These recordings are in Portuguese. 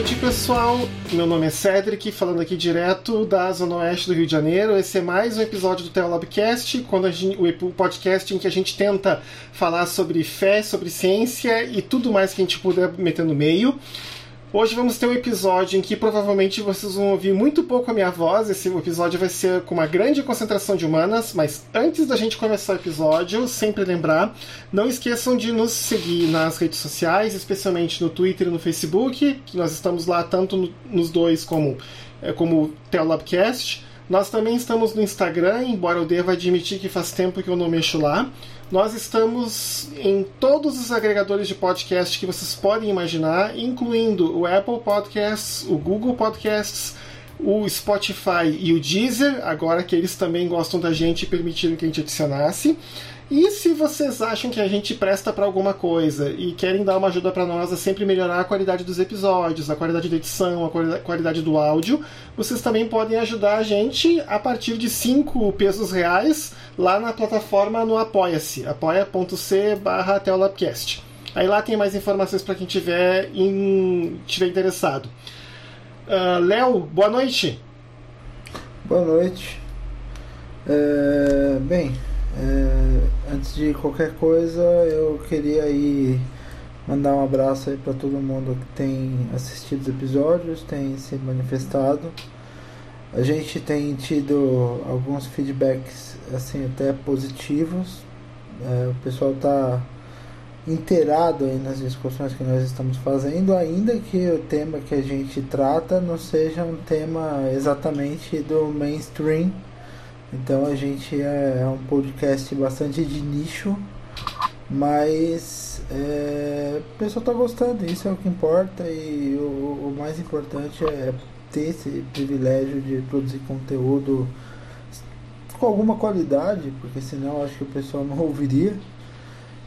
Noite, pessoal. Meu nome é Cedric, falando aqui direto da Zona Oeste do Rio de Janeiro. Esse é mais um episódio do Teolabcast, quando gente, o podcast em que a gente tenta falar sobre fé, sobre ciência e tudo mais que a gente puder meter no meio. Hoje vamos ter um episódio em que provavelmente vocês vão ouvir muito pouco a minha voz. Esse episódio vai ser com uma grande concentração de humanas, mas antes da gente começar o episódio, sempre lembrar, não esqueçam de nos seguir nas redes sociais, especialmente no Twitter e no Facebook, que nós estamos lá tanto no, nos dois como é, como Telabcast. Nós também estamos no Instagram, embora eu deva admitir que faz tempo que eu não mexo lá. Nós estamos em todos os agregadores de podcast que vocês podem imaginar, incluindo o Apple Podcasts, o Google Podcasts, o Spotify e o Deezer, agora que eles também gostam da gente e permitiram que a gente adicionasse. E se vocês acham que a gente presta para alguma coisa e querem dar uma ajuda para nós a sempre melhorar a qualidade dos episódios, a qualidade da edição, a qualidade do áudio, vocês também podem ajudar a gente a partir de 5 pesos reais lá na plataforma no Apoia-se, apoia.c barra Aí lá tem mais informações para quem tiver, tiver interessado. Uh, Léo, boa noite. Boa noite. É... Bem, é, antes de qualquer coisa, eu queria aí mandar um abraço aí para todo mundo que tem assistido os episódios, tem se manifestado. A gente tem tido alguns feedbacks assim até positivos. É, o pessoal está inteirado aí nas discussões que nós estamos fazendo, ainda que o tema que a gente trata não seja um tema exatamente do mainstream então a gente é, é um podcast bastante de nicho, mas é, o pessoal está gostando, isso é o que importa e o, o mais importante é ter esse privilégio de produzir conteúdo com alguma qualidade, porque senão acho que o pessoal não ouviria.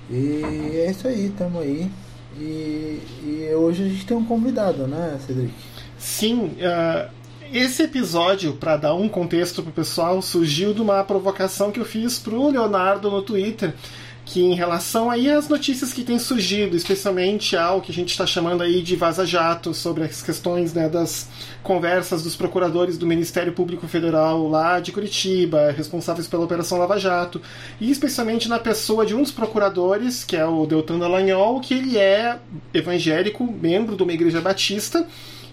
E é isso aí, estamos aí. E, e, hoje a gente tem um convidado, né, Cedric? Sim, uh, esse episódio, para dar um contexto pro pessoal, surgiu de uma provocação que eu fiz pro Leonardo no Twitter, que em relação aí às notícias que têm surgido, especialmente ao que a gente está chamando aí de vaza-jato, sobre as questões né, das conversas dos procuradores do Ministério Público Federal lá de Curitiba, responsáveis pela Operação Lava Jato, e especialmente na pessoa de um dos procuradores, que é o Deltan Dallagnol, que ele é evangélico, membro de uma igreja batista,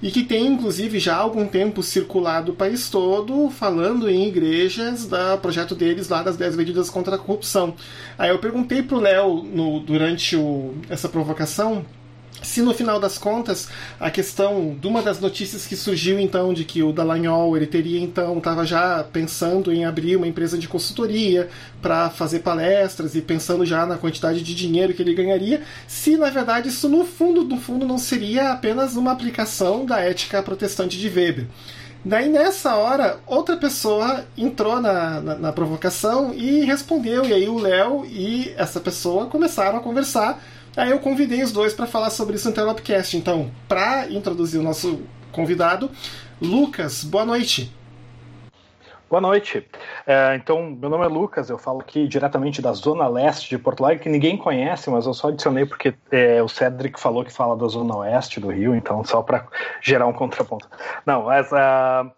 e que tem inclusive já há algum tempo circulado o país todo falando em igrejas da projeto deles lá das 10 medidas contra a corrupção. Aí eu perguntei pro Léo durante o, essa provocação se no final das contas a questão de uma das notícias que surgiu então de que o Dallagnol ele teria então estava já pensando em abrir uma empresa de consultoria para fazer palestras e pensando já na quantidade de dinheiro que ele ganharia, se na verdade isso no fundo no fundo não seria apenas uma aplicação da ética protestante de Weber. Daí nessa hora, outra pessoa entrou na, na, na provocação e respondeu, e aí o Léo e essa pessoa começaram a conversar Aí eu convidei os dois para falar sobre isso no Telopcast. Então, para introduzir o nosso convidado, Lucas, boa noite. Boa noite. É, então, meu nome é Lucas, eu falo aqui diretamente da Zona Leste de Porto Alegre, que ninguém conhece, mas eu só adicionei porque é, o Cedric falou que fala da Zona Oeste do Rio, então só para gerar um contraponto. Não, mas uh,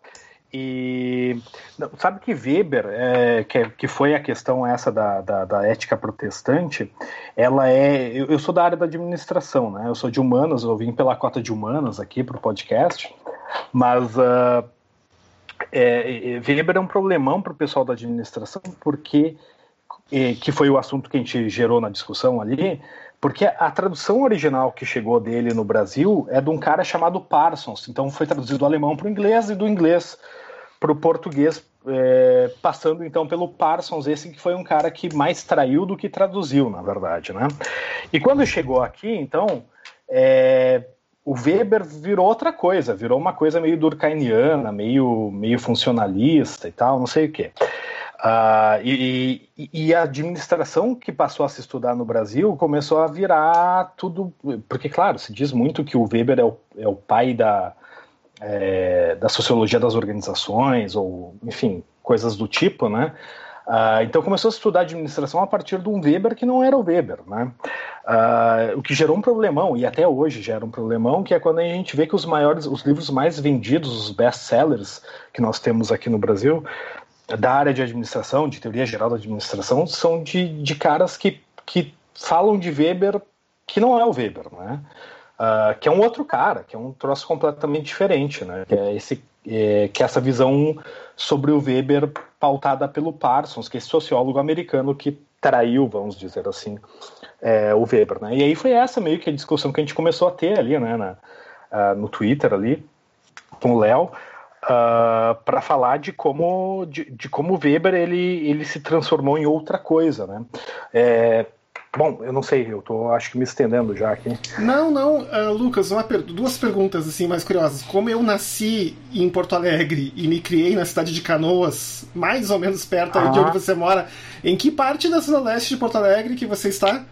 e sabe que Weber, é, que, que foi a questão essa da, da, da ética protestante, ela é. Eu, eu, sou da área da administração, né? Eu sou de humanas, eu vim pela cota de humanas aqui para o podcast, mas uh, é, Weber é um problemão para o pessoal da administração, porque que foi o assunto que a gente gerou na discussão ali, porque a tradução original que chegou dele no Brasil é de um cara chamado Parsons, então foi traduzido do alemão para o inglês e do inglês para o português, é, passando então pelo Parsons, esse que foi um cara que mais traiu do que traduziu, na verdade, né? E quando chegou aqui, então, é, o Weber virou outra coisa, virou uma coisa meio durkheimiana, meio, meio funcionalista e tal, não sei o quê. Uh, e, e, a administração que passou a se estudar no Brasil começou a virar tudo. Porque, claro, se diz muito que o Weber é o, é o pai da, é, da sociologia das organizações, ou, enfim, coisas do tipo, né? Uh, então começou a estudar administração a partir de um Weber que não era o Weber, né? Uh, o que gerou um problemão, e até hoje gera um problemão, que é quando a gente vê que os maiores, os livros mais vendidos, os best-sellers que nós temos aqui no Brasil, da área de administração, de teoria geral da administração, são de, de caras que, que falam de Weber que não é o Weber, né? Uh, que é um outro cara, que é um troço completamente diferente, né? Que é, esse, é, que é essa visão sobre o Weber pautada pelo Parsons, que é esse sociólogo americano que traiu, vamos dizer assim, é, o Weber, né? E aí foi essa meio que a discussão que a gente começou a ter ali, né, na, uh, no Twitter ali, com o Léo, uh, ah, para falar de como de, de, como o Weber ele, ele se transformou em outra coisa, né? É, Bom, eu não sei, eu tô acho que me estendendo já aqui. Não, não, uh, Lucas, per duas perguntas assim mais curiosas. Como eu nasci em Porto Alegre e me criei na cidade de Canoas, mais ou menos perto ah. de onde você mora, em que parte da zona leste de Porto Alegre que você está?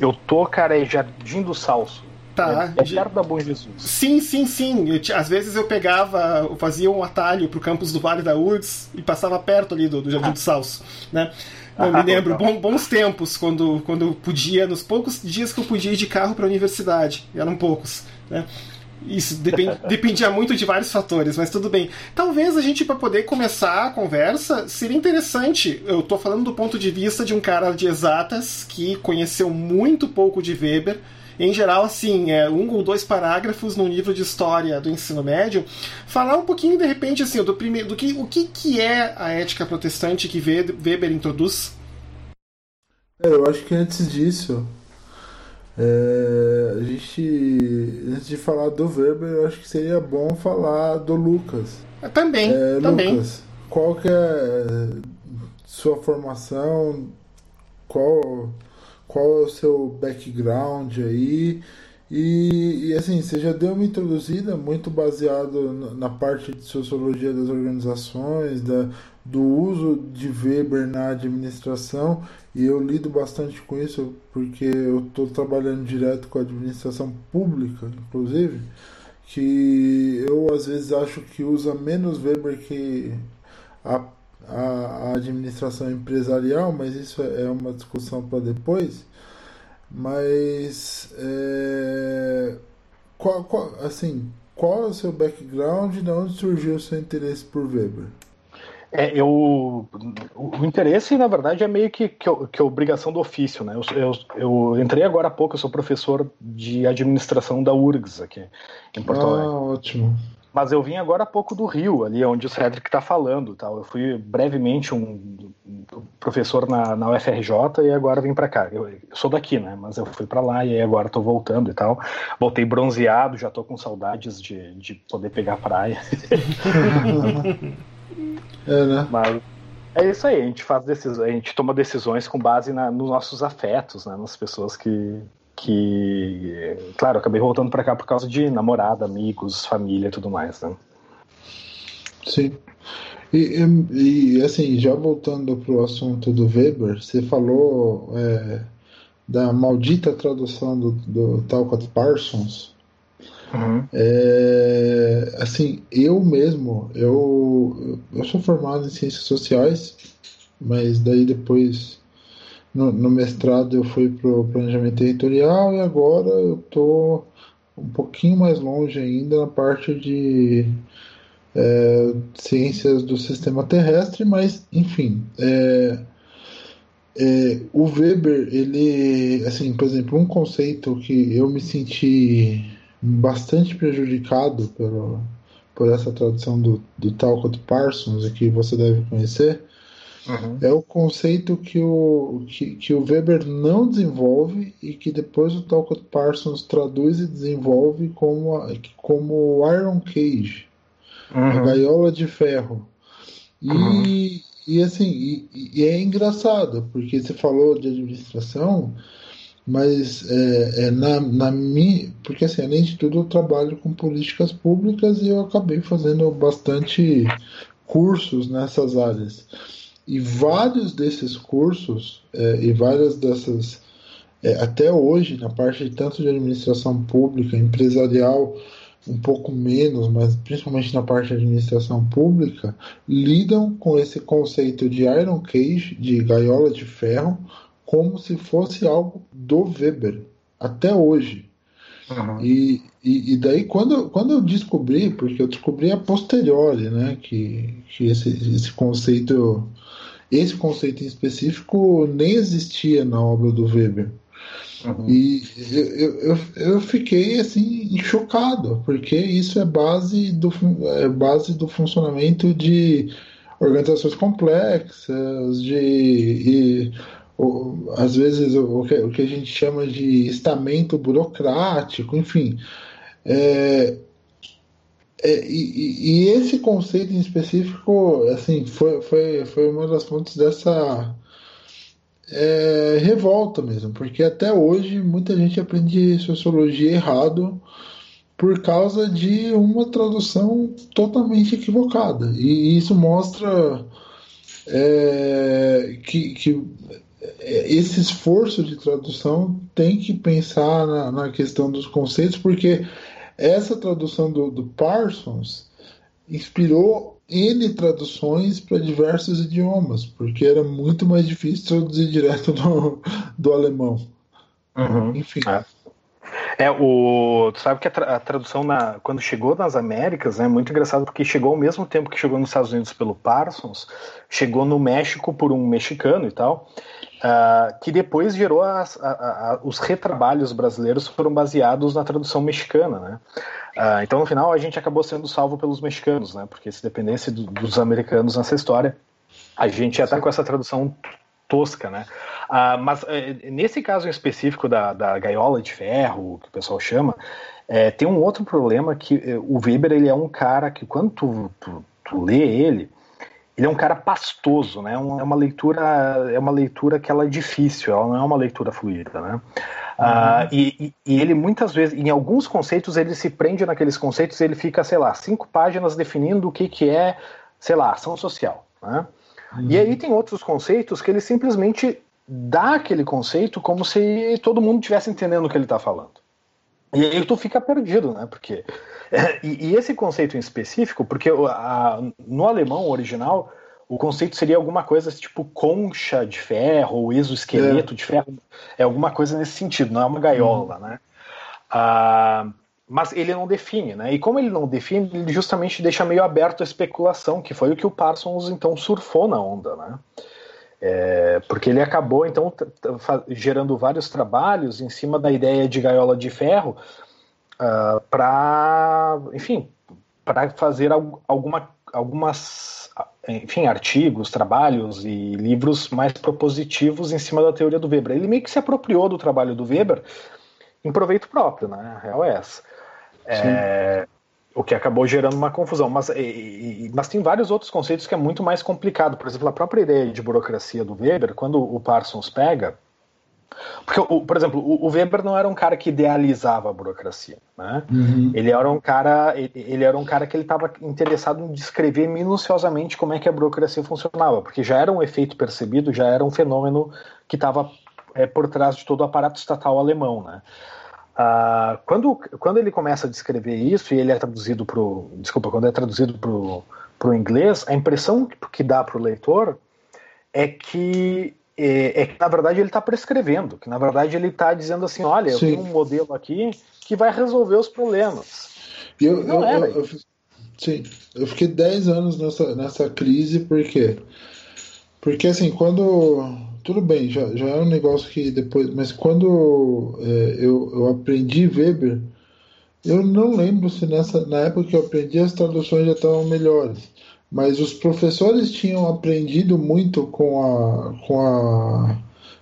Eu tô, cara, em Jardim do Salso. Tá. É, é perto da Bom Jesus. Sim, sim, sim. Eu, às vezes eu pegava, eu fazia um atalho pro campus do Vale da Urdes e passava perto ali do, do Jardim ah. do Salso, né? Eu me lembro, bom, bons tempos, quando, quando podia, nos poucos dias que eu podia ir de carro para a universidade, eram poucos, né? Isso depend, dependia muito de vários fatores, mas tudo bem. Talvez a gente, para poder começar a conversa, seria interessante. Eu estou falando do ponto de vista de um cara de exatas que conheceu muito pouco de Weber em geral, assim, é, um ou dois parágrafos no livro de história do ensino médio, falar um pouquinho, de repente, assim, do primeiro, do que, o que, que é a ética protestante que Weber introduz? É, eu acho que antes disso, é, a gente, antes de falar do Weber, eu acho que seria bom falar do Lucas. É, também, é, também. Lucas, qual que é sua formação? Qual qual é o seu background aí. E, e, assim, você já deu uma introduzida muito baseado na parte de sociologia das organizações, da, do uso de Weber na administração, e eu lido bastante com isso porque eu estou trabalhando direto com a administração pública, inclusive, que eu às vezes acho que usa menos Weber que a a, a administração empresarial, mas isso é, é uma discussão para depois. Mas é, qual, qual, assim, qual é o seu background de onde surgiu o seu interesse por Weber? É, eu, o interesse, na verdade, é meio que, que, que obrigação do ofício. Né? Eu, eu, eu, entrei agora há pouco, eu sou professor de administração da URGS aqui em Porto ah, Alegre. Ah, ótimo. Mas eu vim agora há pouco do Rio, ali onde o Cedric está falando. Tal. Eu fui brevemente um professor na, na UFRJ e agora vim para cá. Eu, eu, sou daqui, né? Mas eu fui para lá e agora estou voltando e tal. Voltei bronzeado, já estou com saudades de, de poder pegar praia. é, né? Mas é isso aí, a gente faz decisões, a gente toma decisões com base na, nos nossos afetos, né? Nas pessoas que, que, claro, acabei voltando para cá por causa de namorada, amigos, família e tudo mais, né? Sim. E, e, assim, já voltando para o assunto do Weber, você falou é, da maldita tradução do, do Talcott Parsons. Uhum. É, assim, eu mesmo, eu, eu sou formado em ciências sociais, mas daí depois no, no mestrado eu fui para o planejamento territorial e agora eu estou um pouquinho mais longe ainda na parte de é, ciências do sistema terrestre, mas enfim. É, é, o Weber, ele, assim, por exemplo, um conceito que eu me senti bastante prejudicado pelo, por essa tradução do, do Talcott Parsons, que você deve conhecer, Uhum. É o conceito que o, que, que, o Weber não desenvolve e que depois o Talcott Parsons traduz e desenvolve como, como Iron Cage, uhum. a gaiola de ferro. E, uhum. e assim, e, e, é engraçado, porque você falou de administração, mas é, é na, na minha. Porque assim, além de tudo, eu trabalho com políticas públicas e eu acabei fazendo bastante cursos nessas áreas. E vários desses cursos é, e várias dessas, é, até hoje, na parte de tanto de administração pública, empresarial, um pouco menos, mas principalmente na parte de administração pública, lidam com esse conceito de Iron Cage, de gaiola de ferro, como se fosse algo do Weber, até hoje. Uhum. E, e, e, daí quando, quando eu descobri, porque eu descobri a posteriori, né, que, que esse, esse conceito esse conceito em específico nem existia na obra do Weber. Uhum. E eu, eu, eu fiquei assim chocado, porque isso é base do, é base do funcionamento de organizações complexas, de e, o, às vezes o que, o que a gente chama de estamento burocrático, enfim. É, é, e, e, esse conceito em específico, assim, foi, foi, foi uma das fontes dessa é, revolta mesmo, porque até hoje muita gente aprende sociologia errado por causa de uma tradução totalmente equivocada. E isso mostra é, que, que esse esforço de tradução tem que pensar na, na questão dos conceitos, porque essa tradução do, do Parsons inspirou N traduções para diversos idiomas, porque era muito mais difícil traduzir direto do, do alemão. Uhum. Enfim. É. É, o, tu sabe que a, tra a, tradução na, quando chegou nas Américas é muito engraçado porque chegou ao mesmo tempo que chegou nos Estados Unidos pelo Parsons, chegou no México por um mexicano e tal, uh, que depois gerou as, a, a, os retrabalhos brasileiros foram baseados na tradução mexicana, né? Uh, então no final a gente acabou sendo salvo pelos mexicanos, né? Porque se dependesse do, dos americanos nessa história, a gente ia estar com essa tradução tosca, né? Ah, mas é, nesse caso específico da, da gaiola de ferro, que o pessoal chama, é, tem um outro problema que é, o Weber ele é um cara que quando tu, tu, tu lê ele, ele é um cara pastoso, né? É uma leitura é uma leitura que ela é difícil, ela não é uma leitura fluida, né? Ah, uhum. e, e, ele muitas vezes, em alguns conceitos, ele se prende naqueles conceitos, ele fica, sei lá, cinco páginas definindo o que, que é, sei lá, ação social, né? Uhum. E aí tem outros conceitos que ele simplesmente dá aquele conceito como se todo mundo estivesse entendendo o que ele está falando. E aí tu fica perdido, né? Porque e, e esse conceito em específico, porque a, no alemão original o conceito seria alguma coisa tipo concha de ferro ou exoesqueleto é. de ferro, é alguma coisa nesse sentido, não é uma gaiola, uhum. né? Ah, mas ele não define, né? E como ele não define, ele justamente deixa meio aberto a especulação, que foi o que o Parsons então surfou na onda, né? É, porque ele acabou então gerando vários trabalhos em cima da ideia de gaiola de ferro uh, ah, para, enfim, para fazer alguma, algumas, enfim, artigos, trabalhos e livros mais propositivos em cima da teoria do Weber. Ele meio que se apropriou do trabalho do Weber em proveito próprio, né? A real é essa. É, o que acabou gerando uma confusão. Mas, e, mas tem vários outros conceitos que é muito mais complicado. Por exemplo, a própria ideia de burocracia do Weber, quando o Parsons pega. Porque, por exemplo, o Weber não era um cara que idealizava a burocracia, né? Uhum. Ele era um cara, ele era um cara que ele estava interessado em descrever minuciosamente como é que a burocracia funcionava, porque já era um efeito percebido, já era um fenômeno que estava é, por trás de todo o aparato estatal alemão, né? Uh, quando, quando ele começa a descrever isso e ele é traduzido para o desculpa quando é traduzido para o inglês a impressão que dá para o leitor é que é, é, que na verdade ele está prescrevendo que na verdade ele está dizendo assim olha eu tenho um modelo aqui que vai resolver os problemas. Eu, não eu, eu, eu, sim eu fiquei 10 anos nessa, nessa crise porque porque assim quando tudo bem, já, já é um negócio que depois. Mas quando é, eu, eu aprendi Weber, eu não lembro se nessa, na época que eu aprendi as traduções já estavam melhores. Mas os professores tinham aprendido muito com a, com a,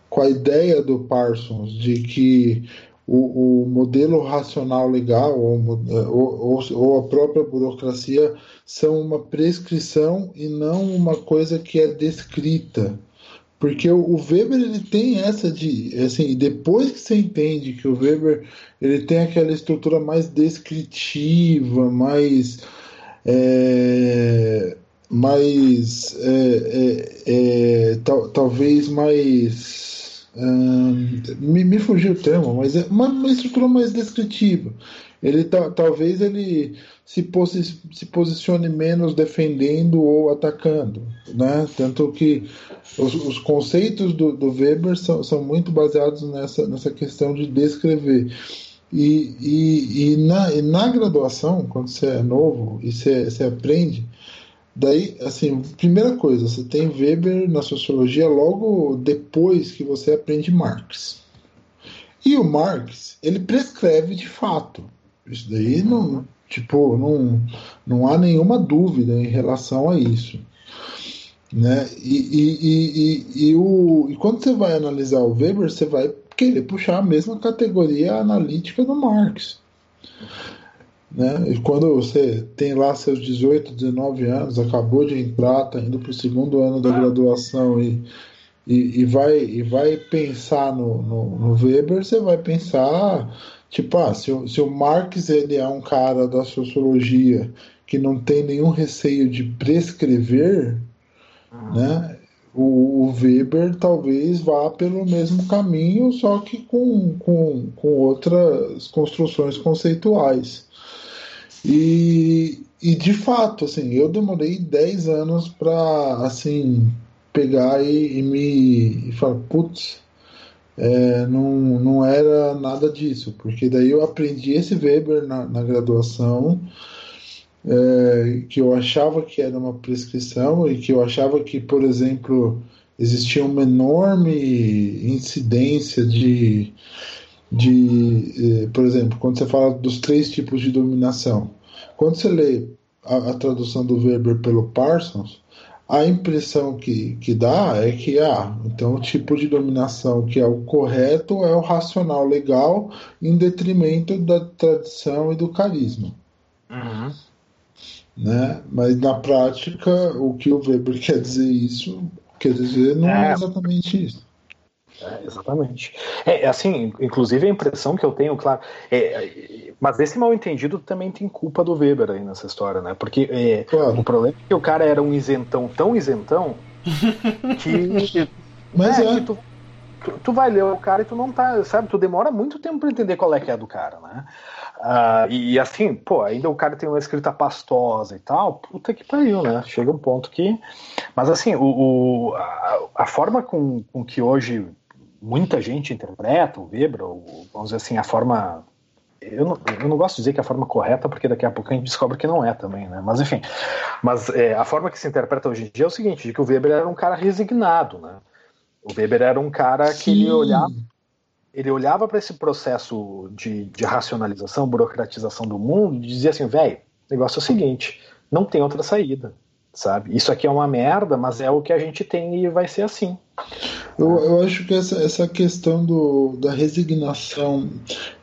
com a ideia do Parsons de que o, o modelo racional legal ou, ou, ou, a própria burocracia são uma prescrição e não uma coisa que é descrita. Porque o, Weber ele tem essa de assim, depois que você entende que o Weber ele tem aquela estrutura mais descritiva, mais é, mais é, é, é, tal, talvez mais me, me fugiu o termo, mas é uma, uma estrutura mais descritiva. Ele talvez ele se, posi se posicione menos defendendo ou atacando, né? Tanto que os, os conceitos do, do Weber são, são muito baseados nessa, nessa questão de descrever. E, e, e, na, e na graduação, quando você é novo e você, você aprende, Daí, assim, primeira coisa, você tem Weber na sociologia logo depois que você aprende Marx. E o Marx, ele prescreve de fato. Isso daí não, tipo, não, não há nenhuma dúvida em relação a isso. Né? E, e, e, e, o, e quando você vai analisar o Weber, você vai querer puxar a mesma categoria analítica do Marx. Né? E quando você tem lá seus 18, 19 anos, acabou de entrar, está indo para o segundo ano da graduação e, e, e, vai, e vai pensar no, no, no Weber, você vai pensar, tipo, ah, se, o, se o Marx ele é um cara da sociologia que não tem nenhum receio de prescrever, uhum. né? O, o, Weber talvez vá pelo mesmo caminho, só que com, com, com outras construções conceituais. E, e de fato, assim, eu demorei 10 anos para assim pegar e, e me e falar, putz, é, não, não era nada disso, porque daí eu aprendi esse Weber na, na graduação, é, que eu achava que era uma prescrição e que eu achava que, por exemplo, existia uma enorme incidência de de, eh, por exemplo, quando você fala dos três tipos de dominação, quando você lê a, a tradução do Weber pelo Parsons, a impressão que, que dá é que, ah, então o tipo de dominação que é o correto é o racional legal em detrimento da tradição e do carisma. Uhum. Né? Mas na prática, o que o Weber quer dizer isso, quer dizer, não é, é exatamente isso. É, exatamente. É, assim, inclusive a impressão que eu tenho, claro, é, mas esse mal entendido também tem culpa do Weber aí nessa história, né? Porque é, claro. o problema é que o cara era um isentão tão isentão que. mas é, é. Que tu, tu, tu, vai ler o cara e tu não tá, sabe? Tu demora muito tempo para entender qual é que é do cara, né? Uh, e, e, assim, pô, ainda o cara tem uma escrita pastosa e tal, puta que pariu, né? Chega um ponto que. Mas assim, o, o a, a, forma com, com que hoje muita gente interpreta o Weber, ou, vamos dizer assim, a forma. Eu não, eu não gosto de dizer que é a forma correta, porque daqui a pouco a gente descobre que não é também, né? Mas enfim. Mas é, a forma que se interpreta hoje em dia é o seguinte: de que o Weber era um cara resignado, né? O Weber era um cara Sim. que ele olhava, ele olhava para esse processo de, de racionalização, burocratização do mundo e dizia assim, velho, o negócio é o seguinte, não tem outra saída sabe? Isso aqui é uma merda, mas é o que a gente tem e vai ser assim. Eu, eu acho que essa, essa questão do, da resignação,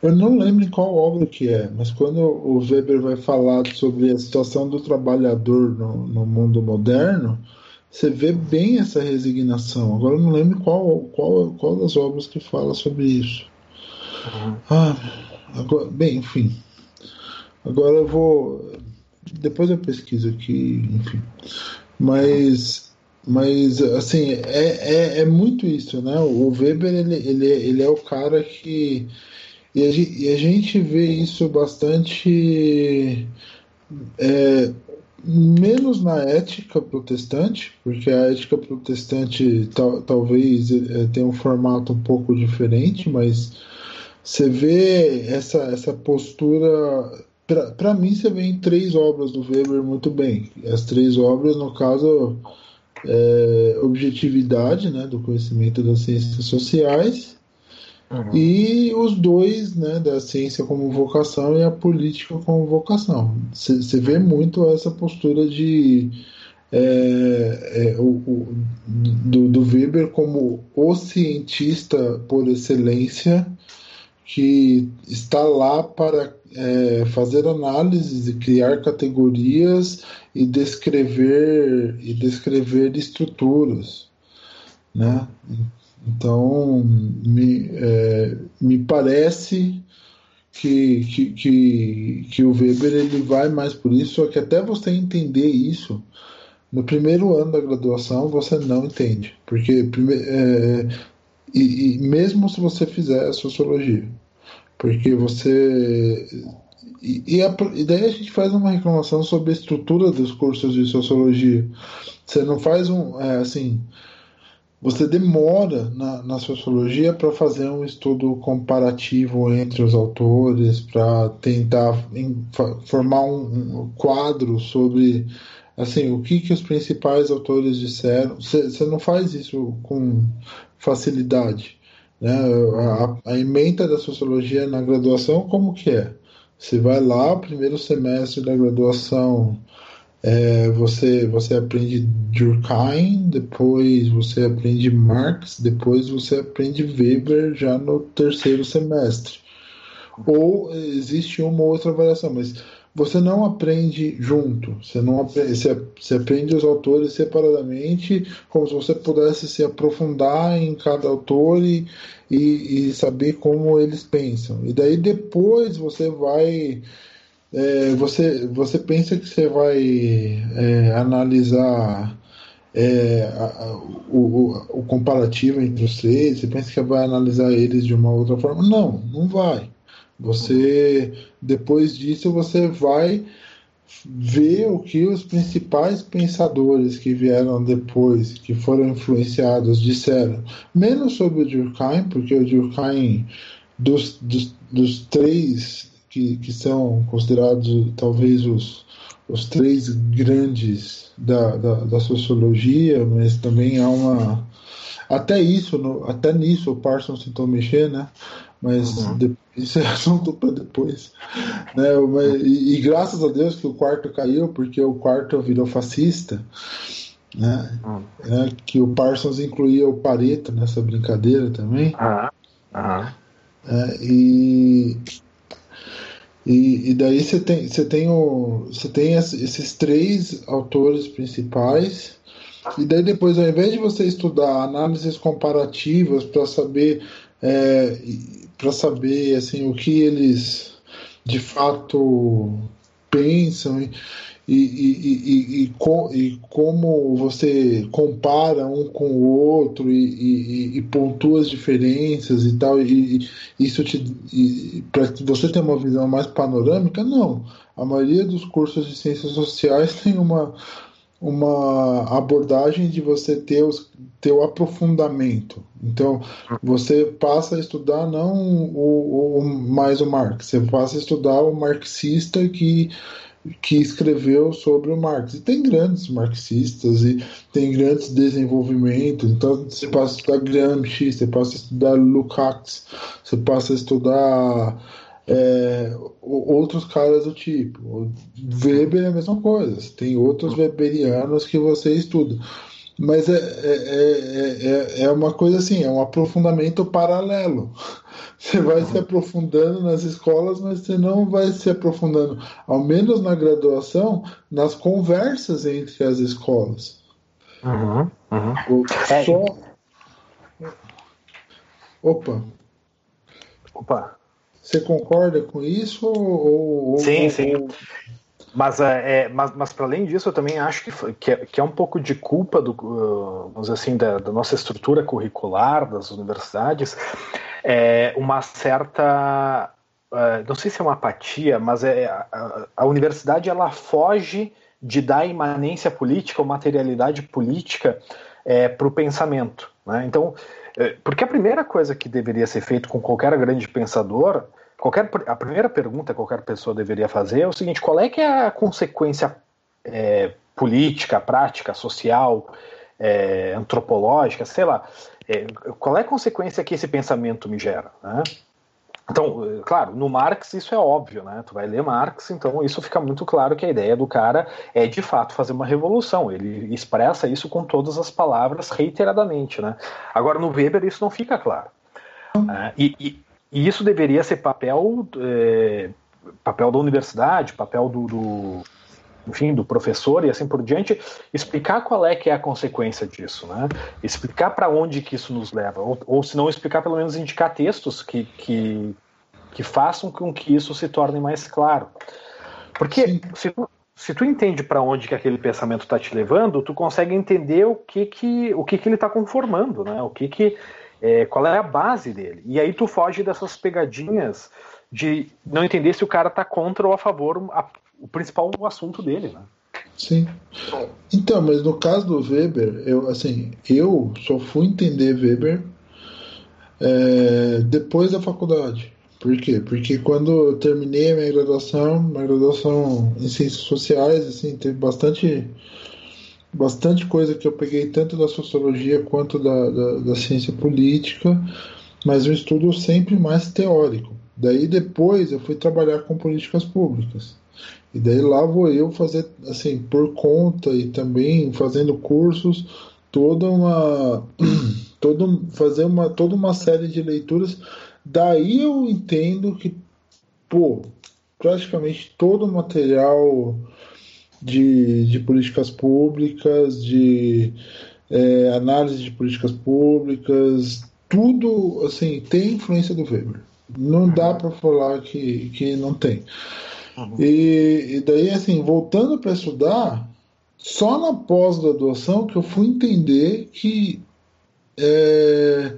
eu não lembro em qual obra que é, mas quando o Weber vai falar sobre a situação do trabalhador no, no mundo moderno, você vê bem essa resignação. Agora eu não lembro qual, qual, qual das obras que fala sobre isso. Uhum. Ah, agora, bem, enfim. Agora eu vou depois eu pesquiso aqui, enfim. Mas, mas assim, é, é, é muito isso, né? O Weber, ele, ele, ele é o cara que. E a, gente, e a gente vê isso bastante. É, menos na ética protestante, porque a ética protestante tal, talvez é, tenha um formato um pouco diferente, mas você vê essa, essa postura para mim você vê em três obras do Weber muito bem. As três obras, no caso, é, objetividade, né, do conhecimento das ciências sociais, uhum. e os dois, né, da ciência como vocação e a política como vocação. Você vê muito essa postura de é, é, o, o, do, do Weber como o cientista por excelência que está lá para é, fazer análises e criar categorias e descrever e descrever estruturas, né? Então me, é, me parece que, que, que, que, o Weber ele vai mais por isso, só que até você entender isso no primeiro ano da graduação você não entende, porque é, e, e mesmo se você fizer a sociologia, porque você e, e, a, e, daí a gente faz uma reclamação sobre a estrutura dos cursos de sociologia. Você não faz um. É, assim. Você demora na, na sociologia para fazer um estudo comparativo entre os autores, para tentar em, formar um, um, quadro sobre assim o que, que os principais autores disseram. Você não faz isso com facilidade. Né? A, a emenda da sociologia na graduação, como que é? Você vai lá, primeiro semestre da graduação, é, você, você aprende Durkheim, depois você aprende Marx, depois você aprende Weber já no terceiro semestre. Ou existe uma outra variação, mas você não aprende junto, você não aprende, você, você aprende os autores separadamente, como se você pudesse se aprofundar em cada autor e, e, e saber como eles pensam. E daí depois você vai. É, você, você pensa que você vai é, analisar é, a, a, o, o, comparativo entre os três, você pensa que vai analisar eles de uma outra forma. Não, não vai. Você, depois disso, você vai ver o que os principais pensadores que vieram depois, que foram influenciados, disseram. Menos sobre o Durkheim, porque o Durkheim, dos, dos, dos três que, que são considerados talvez os, os três grandes da, da, da sociologia, mas também há uma. Até isso, no, até nisso o Parsons tentou mexer, né? Mas uhum. de, isso é assunto para depois. Né? E, e, graças a Deus que o quarto caiu, porque o quarto virou fascista. Né? Uhum. É, que o Parsons incluía o Pareto nessa brincadeira também. Uhum. É, e, e, e, daí você tem, você tem, o, você tem esses três autores principais. E daí depois, ao invés de você estudar análises comparativas para saber é, para saber assim o que eles de fato pensam e, e, e, e, e como você compara um com o outro e, pontua as diferenças e tal, e, isso te. para você ter uma visão mais panorâmica, não. A maioria dos cursos de ciências sociais tem uma uma abordagem de você ter, os, ter o aprofundamento. Então, você passa a estudar não o, o, mais o Marx, você passa a estudar o marxista que, que escreveu sobre o Marx. E tem grandes marxistas e tem grandes desenvolvimentos. Então, você passa a estudar Gramsci, você passa a estudar Lukács, você passa a estudar é, outros caras do tipo. Weber é a mesma coisa, tem outros weberianos que você estuda. Mas é, é, é, é, uma coisa assim, é um aprofundamento paralelo. Você vai se aprofundando nas escolas, mas você não vai se aprofundando, ao menos na graduação, nas conversas entre as escolas. Uhum, uhum. Só... Opa. Opa. Você concorda com isso? Ou, sim, ou... sim. Mas, é, é, mas, mas para além disso, eu também acho que, que, é, que é um pouco de culpa do, uh, vamos assim, da, da, nossa estrutura curricular das universidades, é uma certa, uh, não sei se é uma apatia, mas é, a, a universidade ela foge de dar imanência política ou materialidade política é, para o pensamento. Né? Então, é, porque a primeira coisa que deveria ser feito com qualquer grande pensador qualquer, a primeira pergunta que qualquer pessoa deveria fazer é o seguinte: qual é que é a consequência é, política, prática, social, é, antropológica, sei lá, é, qual é a consequência que esse pensamento me gera? Né? Então, claro, no Marx isso é óbvio, né? Tu vai ler Marx, então isso fica muito claro que a ideia do cara é de fato fazer uma revolução. Ele expressa isso com todas as palavras reiteradamente, né? Agora no Weber isso não fica claro. É, e, e, e isso deveria ser papel, é, papel da universidade, papel do, do, enfim, do professor e assim por diante, explicar qual é que é a consequência disso, né? Explicar para onde que isso nos leva, ou, ou se não explicar, pelo menos indicar textos que, que, que façam com que isso se torne mais claro. Porque se tu, se tu entende para onde que aquele pensamento está te levando, tu consegue entender o que que, o que, que ele está conformando, né? O que que É, qual é a base dele? E aí tu foge dessas pegadinhas de não entender se o cara tá contra ou a favor a, o principal assunto dele, né? Sim. Então, mas no caso do Weber, eu assim, eu só fui entender Weber é, depois da faculdade. Por quê? Porque quando eu terminei a minha graduação, minha graduação em ciências sociais, assim, teve bastante bastante coisa que eu peguei tanto da sociologia quanto da, da, da ciência política, mas um estudo sempre mais teórico. Daí depois eu fui trabalhar com políticas públicas. E daí lá vou eu fazer, assim, por conta e também fazendo cursos, toda uma. todo, fazer uma, toda uma série de leituras. Daí eu entendo que, pô, praticamente todo o material de, de políticas públicas, de é, análise de políticas públicas, tudo, assim, tem influência do Weber. Não dá para falar que, que não tem. Uhum. E, e, daí, assim, voltando para estudar, só na pós-graduação que eu fui entender que, é,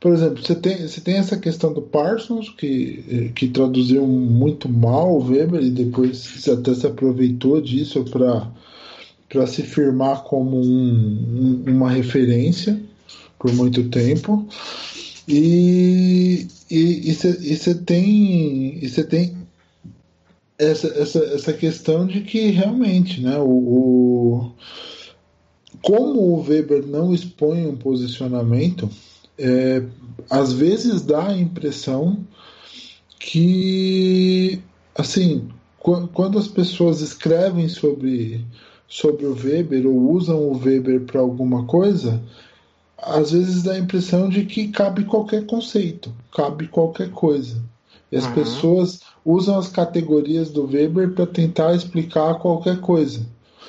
por exemplo, você tem, você tem essa questão do Parsons, que, que traduziu muito mal o Weber e depois até se aproveitou disso para se firmar como um, uma referência por muito tempo. E você tem, e tem essa, essa, essa questão de que realmente, né, o, o como o Weber não expõe um posicionamento, é, às vezes dá a impressão que, assim, quando as pessoas escrevem sobre, sobre o Weber ou usam o Weber para alguma coisa, às vezes dá a impressão de que cabe qualquer conceito, cabe qualquer coisa. E as uhum. pessoas usam as categorias do Weber para tentar explicar qualquer coisa.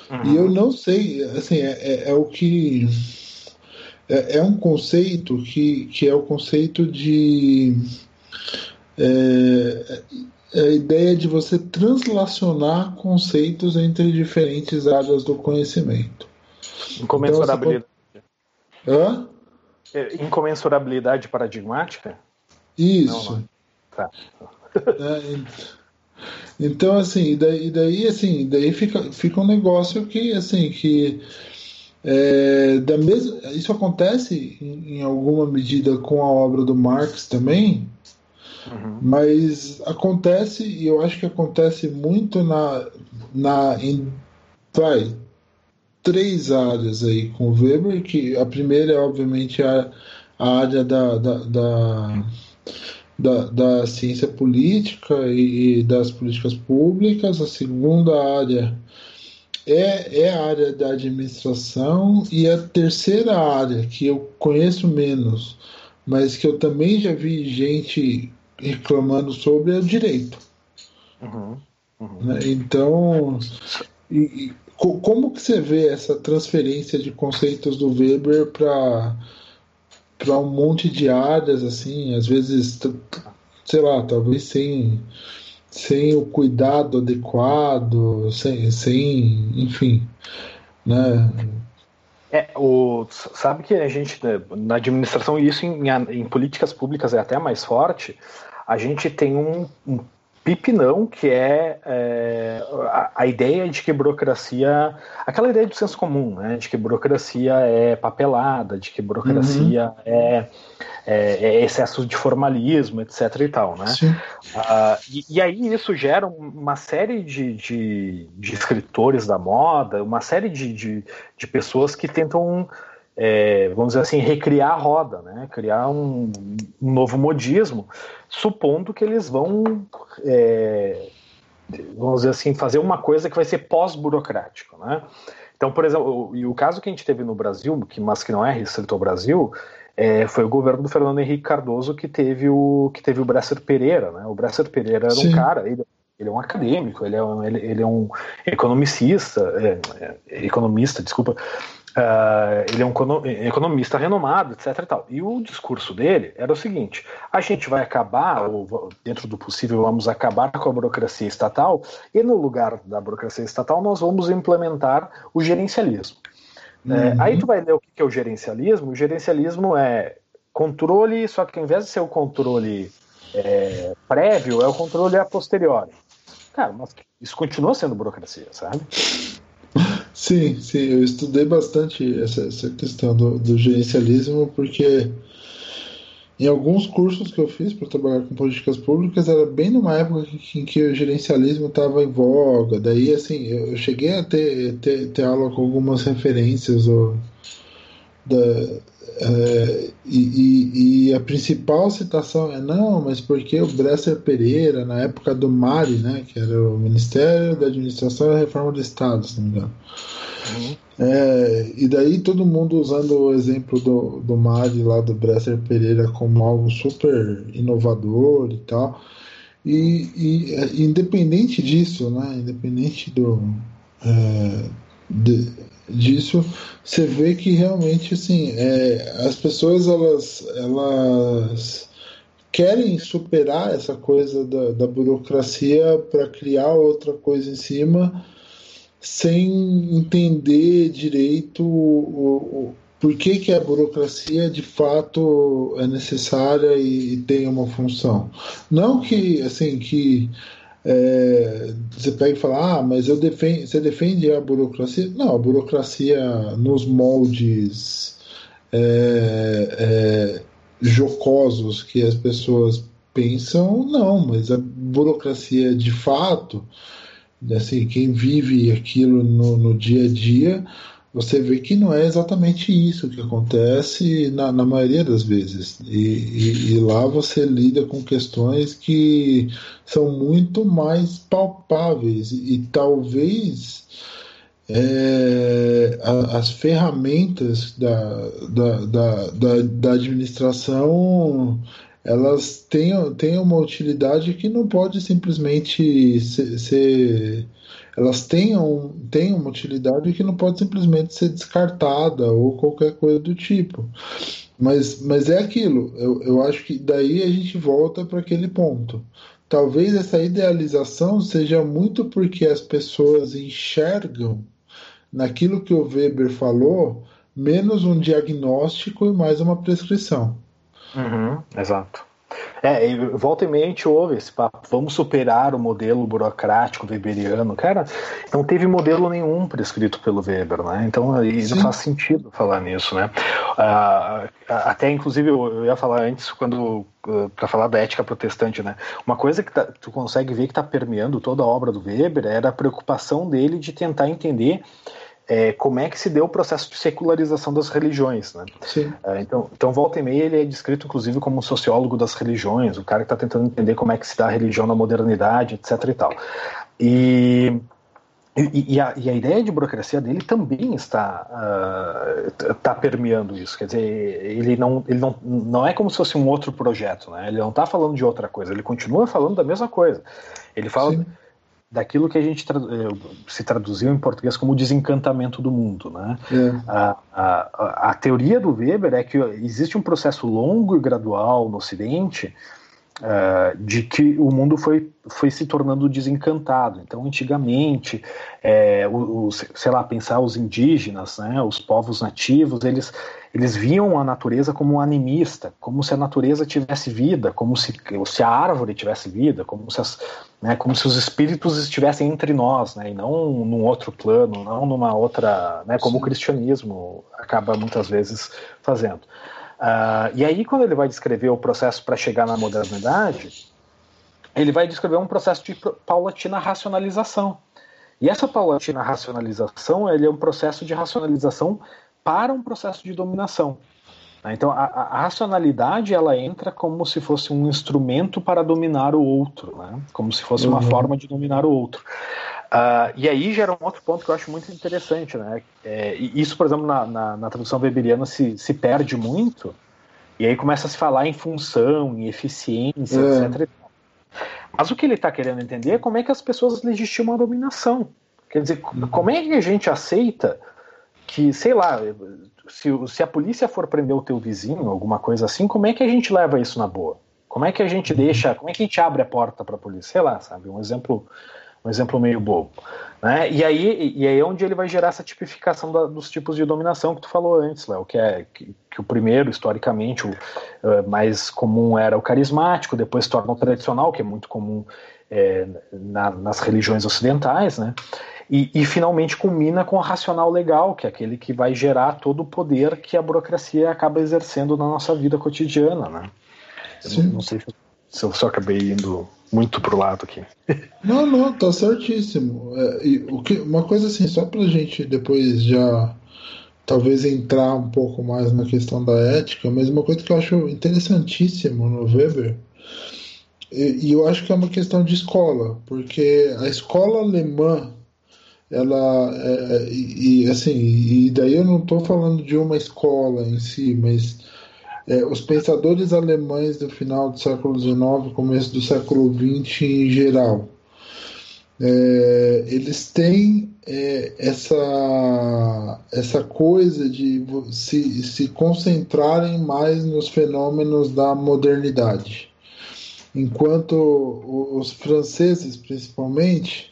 Uhum. E eu não sei, assim, é, é, é o que. É, é, um conceito que, que é o conceito de. É, é a ideia de você translacionar conceitos entre diferentes áreas do conhecimento. Incomensurabilidade. Então, Hã? Incomensurabilidade paradigmática? Isso. Não, não. Tá. É, então, assim, daí, daí, assim, daí fica, fica um negócio que, assim, que é, da mesma, isso acontece em, em, alguma medida com a obra do Marx também, uhum. mas acontece, e eu acho que acontece muito na, na em, vai, três áreas aí com o Weber, que a primeira é obviamente a, a área da, da, da da, da ciência política e, e, das políticas públicas, a segunda área é, é a área da administração, e a terceira área, que eu conheço menos, mas que eu também já vi gente reclamando sobre, é o direito. Uhum, uhum. Né? Então, e, e, como que você vê essa transferência de conceitos do Weber para para um monte de áreas, assim, às vezes, sei lá, talvez sem, sem o cuidado adequado, sem, sem enfim, né? É, o, sabe que a gente, né, na administração, e isso em, em políticas públicas é até mais forte, a gente tem um, um pipinão, que é, é a, a, ideia de que burocracia, aquela ideia do senso comum, né, de que burocracia é papelada, de que burocracia uhum. é, é, é, excesso de formalismo, etc e tal, né? Uh, e, e, aí isso gera uma série de, de, de escritores da moda, uma série de, de, de pessoas que tentam é, vamos dizer assim, recriar a roda, né? criar um, um novo modismo, supondo que eles vão, é, vamos dizer assim, fazer uma coisa que vai ser pós-burocrático. Né? Então, por exemplo, e o caso que a gente teve no Brasil, que, mas que não é restrito ao Brasil, é, foi o governo do Fernando Henrique Cardoso que teve o que teve o Bresser Pereira. Né? O Bresser Pereira era Sim. um cara, ele, ele é um acadêmico, ele é um, ele, ele é um economicista, é, é, economista, desculpa, Uh, ele é um economista renomado, etc. E, tal. e o discurso dele era o seguinte: a gente vai acabar, ou dentro do possível, vamos acabar com a burocracia estatal, e no lugar da burocracia estatal, nós vamos implementar o gerencialismo. É, uhum. É, aí tu vai ler o que é o gerencialismo. O gerencialismo é controle, só que ao invés de ser o controle é, prévio, é o controle a posteriori. Cara, mas isso continua sendo burocracia, sabe? Sim, sim, eu estudei bastante essa, essa questão do, do gerencialismo, porque em alguns cursos que eu fiz para trabalhar com políticas públicas era bem numa época em que o gerencialismo estava em voga. Daí, assim, eu cheguei a ter, ter, ter aula com algumas referências ou, da, é, e, e, a principal citação é não, mas porque o Bresser Pereira, na época do MARI, né, que era o Ministério da Administração e Reforma do Estado, se não me engano. Uhum. É, e daí todo mundo usando o exemplo do, do MARI lá do Bresser Pereira como algo super inovador e tal. E, e é, independente disso, né, independente do, é, de, disso, você vê que realmente assim, é, as pessoas elas, elas querem superar essa coisa da, da burocracia para criar outra coisa em cima sem entender direito o, o, por que, que a burocracia de fato é necessária e, e tem uma função. Não que assim que é, você pega e fala, ah, mas eu defendo, você defende a burocracia? Não, a burocracia nos moldes é, é, jocosos que as pessoas pensam, não, mas a burocracia de fato, assim, quem vive aquilo no, no dia a dia você vê que não é exatamente isso que acontece na, na maioria das vezes. E, e, e, lá você lida com questões que são muito mais palpáveis e, talvez é, a, as ferramentas da, da, da, da, da administração elas tenham, tenham uma utilidade que não pode simplesmente ser, ser elas tenham, tenham uma utilidade que não pode simplesmente ser descartada ou qualquer coisa do tipo. Mas, mas é aquilo, eu, eu acho que daí a gente volta para aquele ponto. Talvez essa idealização seja muito porque as pessoas enxergam naquilo que o Weber falou menos um diagnóstico e mais uma prescrição. Uhum, exato. É, volta e meia a gente ouve esse papo, vamos superar o modelo burocrático weberiano. Cara, não teve modelo nenhum prescrito pelo Weber, né? Então aí não faz sentido falar nisso, né? Ah, até inclusive eu ia falar antes, quando ah, para falar da ética protestante, né? Uma coisa que tá, tu consegue ver que está permeando toda a obra do Weber era a preocupação dele de tentar entender é, como é que se deu o processo de secularização das religiões. Né? É, então, então, volta e meia, ele é descrito, inclusive, como um sociólogo das religiões, o cara que está tentando entender como é que se dá a religião na modernidade, etc. e tal. E, e, e, a, e a, ideia de burocracia dele também está, uh, está permeando isso. Quer dizer, ele, não, ele não, não é como se fosse um outro projeto, né? ele não está falando de outra coisa, ele continua falando da mesma coisa. Ele fala. Sim daquilo que a gente eh, se traduziu em português como desencantamento do mundo. Né? É. A, a, a, teoria do Weber é que existe um processo longo e gradual no Ocidente uh, de que o mundo foi, foi se tornando desencantado. Então, antigamente, é, os, sei lá, pensar os indígenas, né, os povos nativos, eles eles viam a natureza como um animista, como se a natureza tivesse vida, como se, se a árvore tivesse vida, como se, as, né, como se os espíritos estivessem entre nós, né, e não num outro plano, não numa outra, né, como Sim. o cristianismo acaba muitas vezes fazendo. Uh, e aí, quando ele vai descrever o processo para chegar na modernidade, ele vai descrever um processo de paulatina racionalização. E essa paulatina racionalização ele é um processo de racionalização para um processo de dominação. Né? Então, a, a, racionalidade ela entra como se fosse um instrumento para dominar o outro, né? como se fosse uhum. uma forma de dominar o outro. Uh, e aí gera um outro ponto que eu acho muito interessante. Né? É, isso, por exemplo, na, na, na, tradução weberiana se, se perde muito, e aí começa a se falar em função, em eficiência, é. etc. Mas o que ele está querendo entender é como é que as pessoas legitimam a dominação. Quer dizer, uhum. como é que a gente aceita que, sei lá, se, se a polícia for prender o teu vizinho, alguma coisa assim, como é que a gente leva isso na boa? Como é que a gente deixa, como é que a gente abre a porta para a polícia? Sei lá, sabe? Um exemplo um exemplo meio bobo. Né? E, aí, e aí é onde ele vai gerar essa tipificação da, dos tipos de dominação que tu falou antes, Léo, que é que, que, o primeiro, historicamente, o uh, mais comum era o carismático, depois se torna o tradicional, que é muito comum é, na, nas religiões ocidentais, né? E, e, finalmente culmina com o racional legal, que é aquele que vai gerar todo o poder que a burocracia acaba exercendo na nossa vida cotidiana, né? Não, não, sei se eu só acabei indo muito pro lado aqui. Não, não, tá certíssimo. É, e, o que, uma coisa assim, só pra gente depois já talvez entrar um pouco mais na questão da ética, mas uma coisa que eu acho interessantíssimo no Weber, e eu acho que é uma questão de escola, porque a escola alemã ela é, é e, assim e daí eu não estou falando de uma escola em si mas é, os pensadores alemães do final do século XIX, começo do século XX em geral, é, eles têm é, essa, essa coisa de se, se concentrarem mais nos fenômenos da modernidade. Enquanto os franceses, principalmente,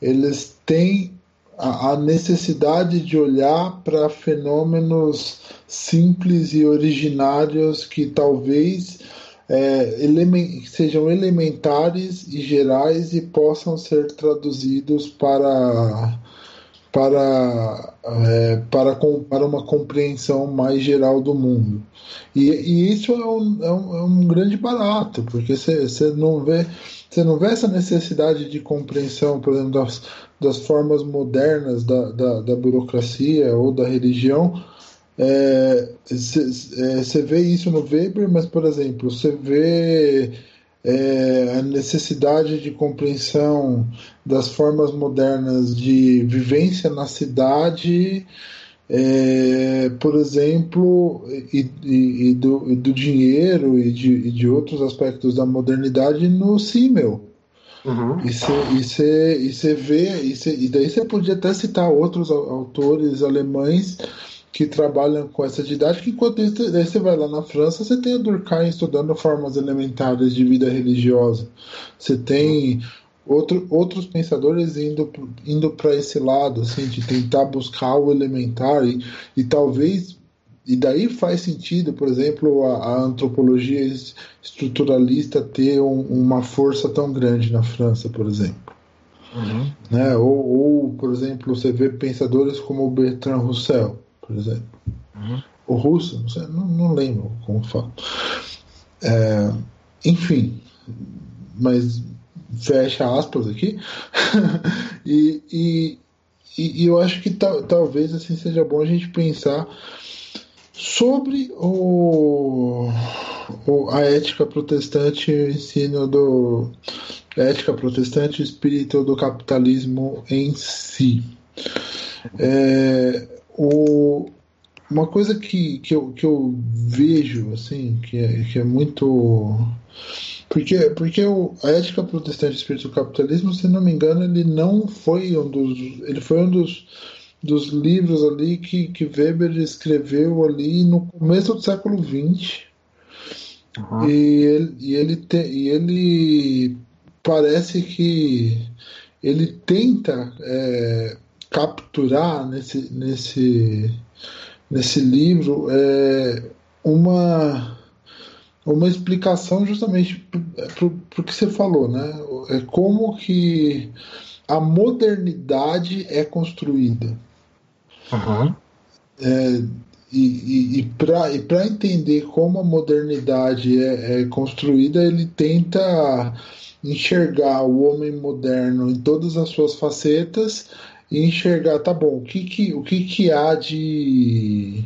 eles têm a, necessidade de olhar para fenômenos simples e originários que talvez é, element, sejam elementares e gerais e possam ser traduzidos para para, é, para, para uma compreensão mais geral do mundo. E, e isso é um, é, um, é um grande barato, porque você não vê você não vê essa necessidade de compreensão, por exemplo, das, das formas modernas da, da, da burocracia ou da religião. Você é, é, vê isso no Weber, mas, por exemplo, você vê é, a necessidade de compreensão das formas modernas de vivência na cidade, é, por exemplo, e, e, e, do, e, do, dinheiro e de, e de outros aspectos da modernidade no Simmel. Uhum. E você e cê, vê, e, cê, e daí você podia até citar outros autores alemães que trabalham com essa didática, enquanto isso, daí você vai lá na França, você tem a Durkheim estudando formas elementares de vida religiosa. Você tem outro, outros pensadores indo, indo para esse lado, assim, de tentar buscar o elementar e, e talvez e daí faz sentido, por exemplo, a, a antropologia estruturalista ter um, uma força tão grande na França, por exemplo. Uhum. Né? Ou, ou, por exemplo, você vê pensadores como Bertrand Russell, por exemplo. Uhum. O Russo, não, sei, não, não lembro como fala. É, enfim, mas fecha aspas aqui. e, e, e, eu acho que talvez assim seja bom a gente pensar Sobre o, o, a ética protestante e o ensino do. ética protestante e o espírito do capitalismo em si. É, o, uma coisa que, que, eu, que eu vejo, assim, que é, que é muito. Porque, porque o, a ética protestante e o espírito do capitalismo, se não me engano, ele não foi um dos. Ele foi um dos dos livros ali que, que Weber escreveu ali no começo do século XX. Uhum. E ele, e ele, te, e ele parece que ele tenta é, capturar nesse, nesse, nesse livro é, uma, uma explicação justamente para o que você falou, né? É como que a modernidade é construída. Uhum. É, e e, e para entender como a modernidade é, é, construída, ele tenta enxergar o homem moderno em todas as suas facetas e enxergar, tá bom, o que que, o que, que há de.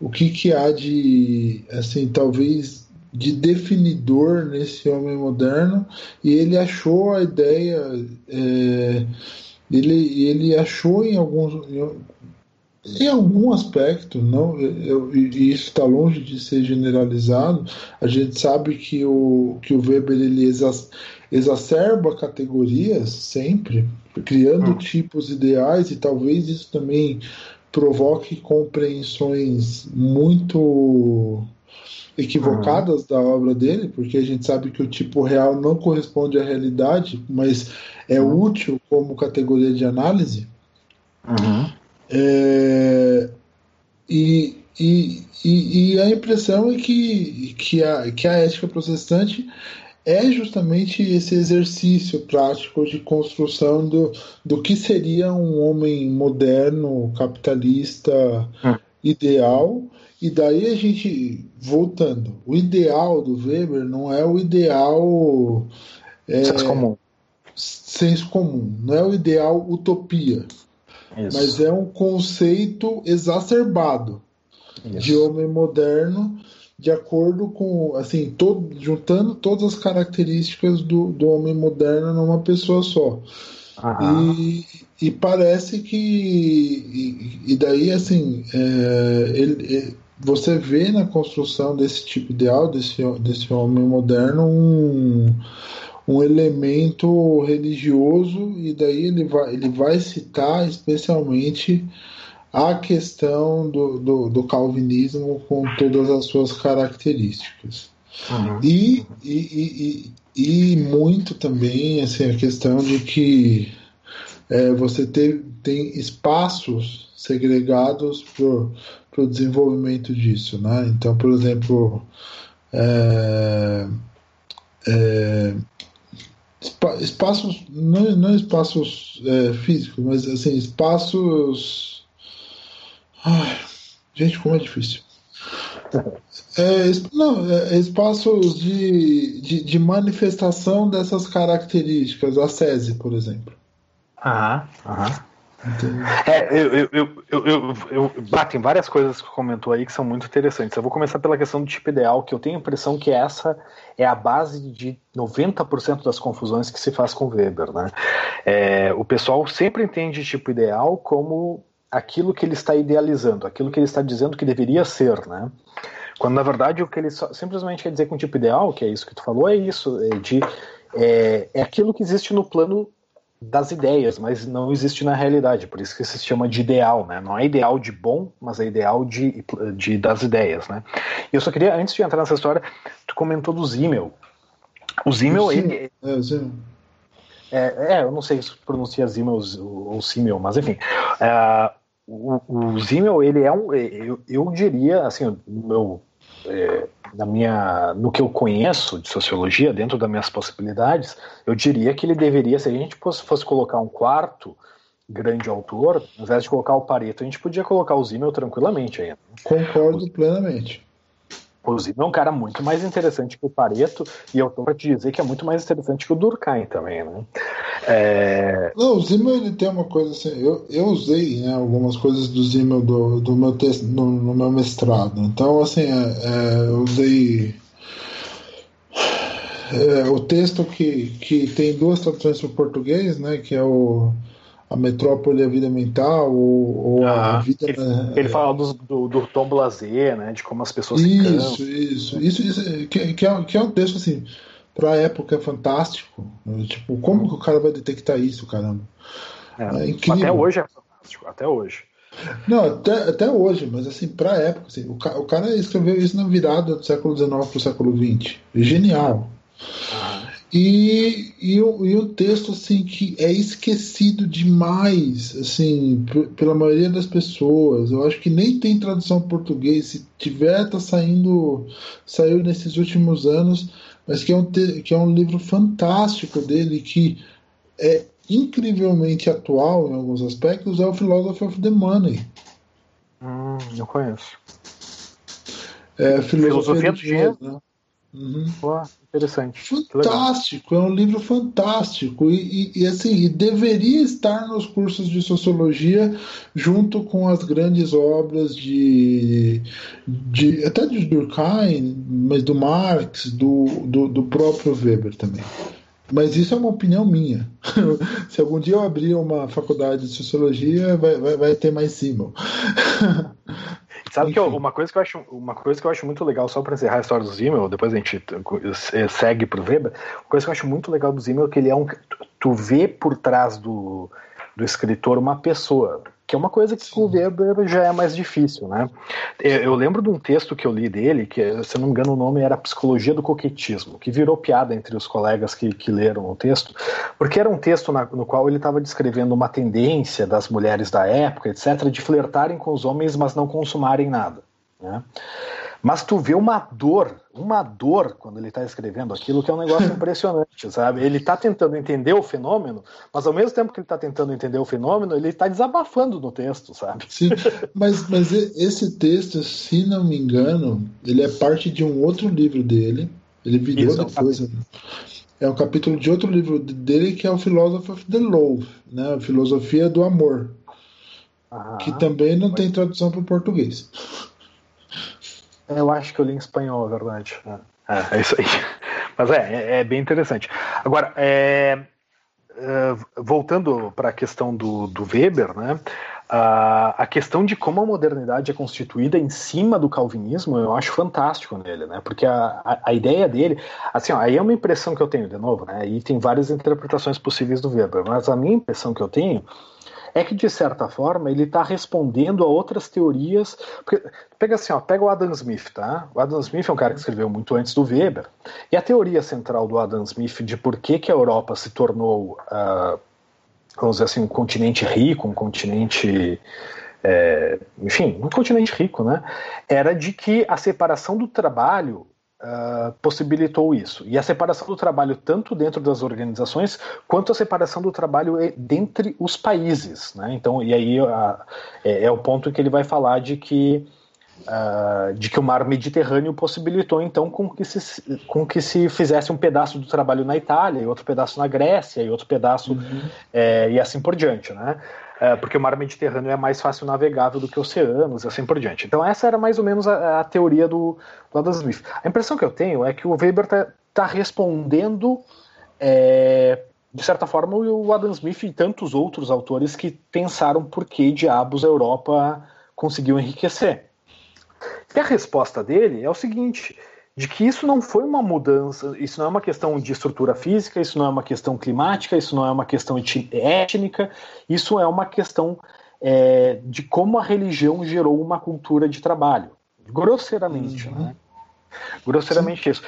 O que, que há de, assim, talvez de definidor nesse homem moderno e ele achou a ideia é, ele, ele achou em alguns em algum aspecto, não, eu, e isso está longe de ser generalizado. A gente sabe que o, que o Weber ele exacerba categorias sempre, criando hum. tipos ideais, e talvez isso também provoque compreensões muito equivocadas uhum. da obra dele, porque a gente sabe que o tipo real não corresponde à realidade, mas é uhum. útil como categoria de análise. Uhum. É, e, e, e, e, a impressão é que, que, a, que a ética protestante é justamente esse exercício prático de construção do, do que seria um homem moderno, capitalista, hum. ideal. E daí a gente, voltando, o ideal do Weber não é o ideal. É, senso comum. Senso comum, não é o ideal utopia. Isso. Mas é um conceito exacerbado Isso. de homem moderno de acordo com, assim, todo, juntando todas as características do, do homem moderno numa pessoa só. E, e, parece que. E, e daí, assim, é, ele, é, você vê na construção desse tipo ideal, desse, desse homem moderno, um, um elemento religioso, e daí ele vai, ele vai citar especialmente a questão do, do, do calvinismo com todas as suas características. Uhum. E, e, e, e, muito também assim, a questão de que é, você tem espaços segregados para o desenvolvimento disso. Né? Então, por exemplo, é, é, espaços, não, não espaços é, físicos, mas assim, espaços Ai, gente, como é difícil. É, não, é, espaços de, de, de, manifestação dessas características, a SESI, por exemplo. Aham, aham. É, eu, eu, eu, eu, eu, eu tem várias coisas que comentou aí que são muito interessantes. Eu vou começar pela questão do tipo ideal, que eu tenho a impressão que essa é a base de 90% das confusões que se faz com Weber. Né? É, o pessoal sempre entende tipo ideal como aquilo que ele está idealizando, aquilo que ele está dizendo que deveria ser, né? Quando na verdade o que ele só, simplesmente quer dizer com tipo ideal, que é isso que tu falou, é isso, é, de, é, é aquilo que existe no plano das ideias, mas não existe na realidade, por isso que se chama de ideal, né? Não é ideal de bom, mas é ideal de, de das ideias, né? E eu só queria, antes de entrar nessa história, tu comentou do Zimmel. O Zimmel, ele... É, o Zimmel. É, é, eu não sei se pronuncia Zimmel ou, Simmel, mas enfim. Uh, o, o Zimmel, ele é um. Eu, eu diria, assim, no meu. É, na minha, no que eu conheço de sociologia, dentro das minhas possibilidades, eu diria que ele deveria, se a gente fosse, fosse colocar um quarto grande autor, ao invés de colocar o Pareto, a gente podia colocar o Zimmel tranquilamente ainda. Concordo plenamente. Zimmer é um cara muito mais interessante que o Pareto, e eu tô pra te dizer que é muito mais interessante que o Durkheim também, né? É... Não, o Zimmer ele tem uma coisa assim, eu, eu usei né, algumas coisas do Zimmer do, do meu texto, no, no meu mestrado, então assim, é, é, eu usei é, o texto que, que tem duas traduções para o português, né, que é o a metrópole a vida mental ou, ou ah, a vida ele, ele fala do, do, do, tom blazer né de como as pessoas isso isso isso, isso que, que, é, que é um texto assim para a época é fantástico né? tipo como que o cara vai detectar isso caramba é, é incrível. até hoje é fantástico até hoje não, até, até hoje, mas assim, pra época, assim, o, o cara escreveu isso na virada do século XIX pro século XX. Genial. Ah. E, e, o, e o texto assim que é esquecido demais assim pela maioria das pessoas. Eu acho que nem tem tradução português. Se tiver tá saindo saiu nesses últimos anos mas que é um que é um livro fantástico dele que é incrivelmente atual em alguns aspectos é o Philosophy of the Money. Hum, eu conheço. É, filosofia, filosofia do dinheiro, né? Uhum. Pô, interessante. Fantástico, é um livro fantástico e, e, e, assim deveria estar nos cursos de sociologia junto com as grandes obras de, de até de Durkheim, mas do Marx, do, do, do próprio Weber também. Mas isso é uma opinião minha. Se algum dia eu abrir uma faculdade de sociologia, vai, vai, vai ter mais Simon. Sabe Enfim. que uma coisa que eu acho uma coisa que eu acho muito legal só para encerrar a história do Zimmel, depois a gente eh, segue pro Weber. Uma coisa que eu acho muito legal do Zimmel é que ele é um tu vê por trás do, do escritor uma pessoa. Que é uma coisa que com o Weber já é mais difícil, né? Eu lembro de um texto que eu li dele, que, se não me engano, o nome era Psicologia do Coquetismo, que virou piada entre os colegas que, que leram o texto, porque era um texto na, no qual ele estava descrevendo uma tendência das mulheres da época, etc., de flertarem com os homens, mas não consumarem nada. Né? Mas tu vê uma dor, uma dor quando ele está escrevendo aquilo, que é um negócio impressionante, sabe? Ele está tentando entender o fenômeno, mas ao mesmo tempo que ele está tentando entender o fenômeno, ele está desabafando no texto, sabe? Sim, mas, mas esse texto, se não me engano, ele é parte de um outro livro dele. Ele virou Isso, depois. É um, é um capítulo de outro livro dele que é o Philosophy of the Love, né? A Filosofia do Amor. Ah, que também não tem tradução para o português. Eu acho que eu li em espanhol, é verdade. É, é isso aí. Mas é, é, é bem interessante. Agora, é, é voltando para a questão do, do Weber, né? A, questão de como a modernidade é constituída em cima do calvinismo, eu acho fantástico nele, né? Porque a, a, a, ideia dele, assim, ó, aí é uma impressão que eu tenho, de novo, né? E tem várias interpretações possíveis do Weber, mas a minha impressão que eu tenho é que, de certa forma, ele está respondendo a outras teorias. Porque, pega assim, ó, pega o Adam Smith, tá? O Adam Smith é um cara que escreveu muito antes do Weber. E a teoria central do Adam Smith de por que, que a Europa se tornou, uh, vamos dizer assim, um continente rico, um continente. É, enfim, um continente rico, né? Era de que a separação do trabalho uh, possibilitou isso. E a separação do trabalho, tanto dentro das organizações, quanto a separação do trabalho dentre os países. Né? Então, e aí uh, é, é, o ponto que ele vai falar de que. Uh, de que o mar Mediterrâneo possibilitou então com que, se, com que se fizesse um pedaço do trabalho na Itália e outro pedaço na Grécia e outro pedaço uhum. é, e assim por diante, né? É, porque o mar Mediterrâneo é mais fácil navegável do que oceanos assim por diante. Então essa era mais ou menos a, a teoria do, do, Adam Smith. A impressão que eu tenho é que o Weber está tá respondendo, é, de certa forma, o Adam Smith e tantos outros autores que pensaram por que diabos a Europa conseguiu enriquecer. E a resposta dele é o seguinte: de que isso não foi uma mudança, isso não é uma questão de estrutura física, isso não é uma questão climática, isso não é uma questão étnica, isso é uma questão é, de como a religião gerou uma cultura de trabalho. Grosseiramente, uhum. né? Grosseiramente Sim. isso.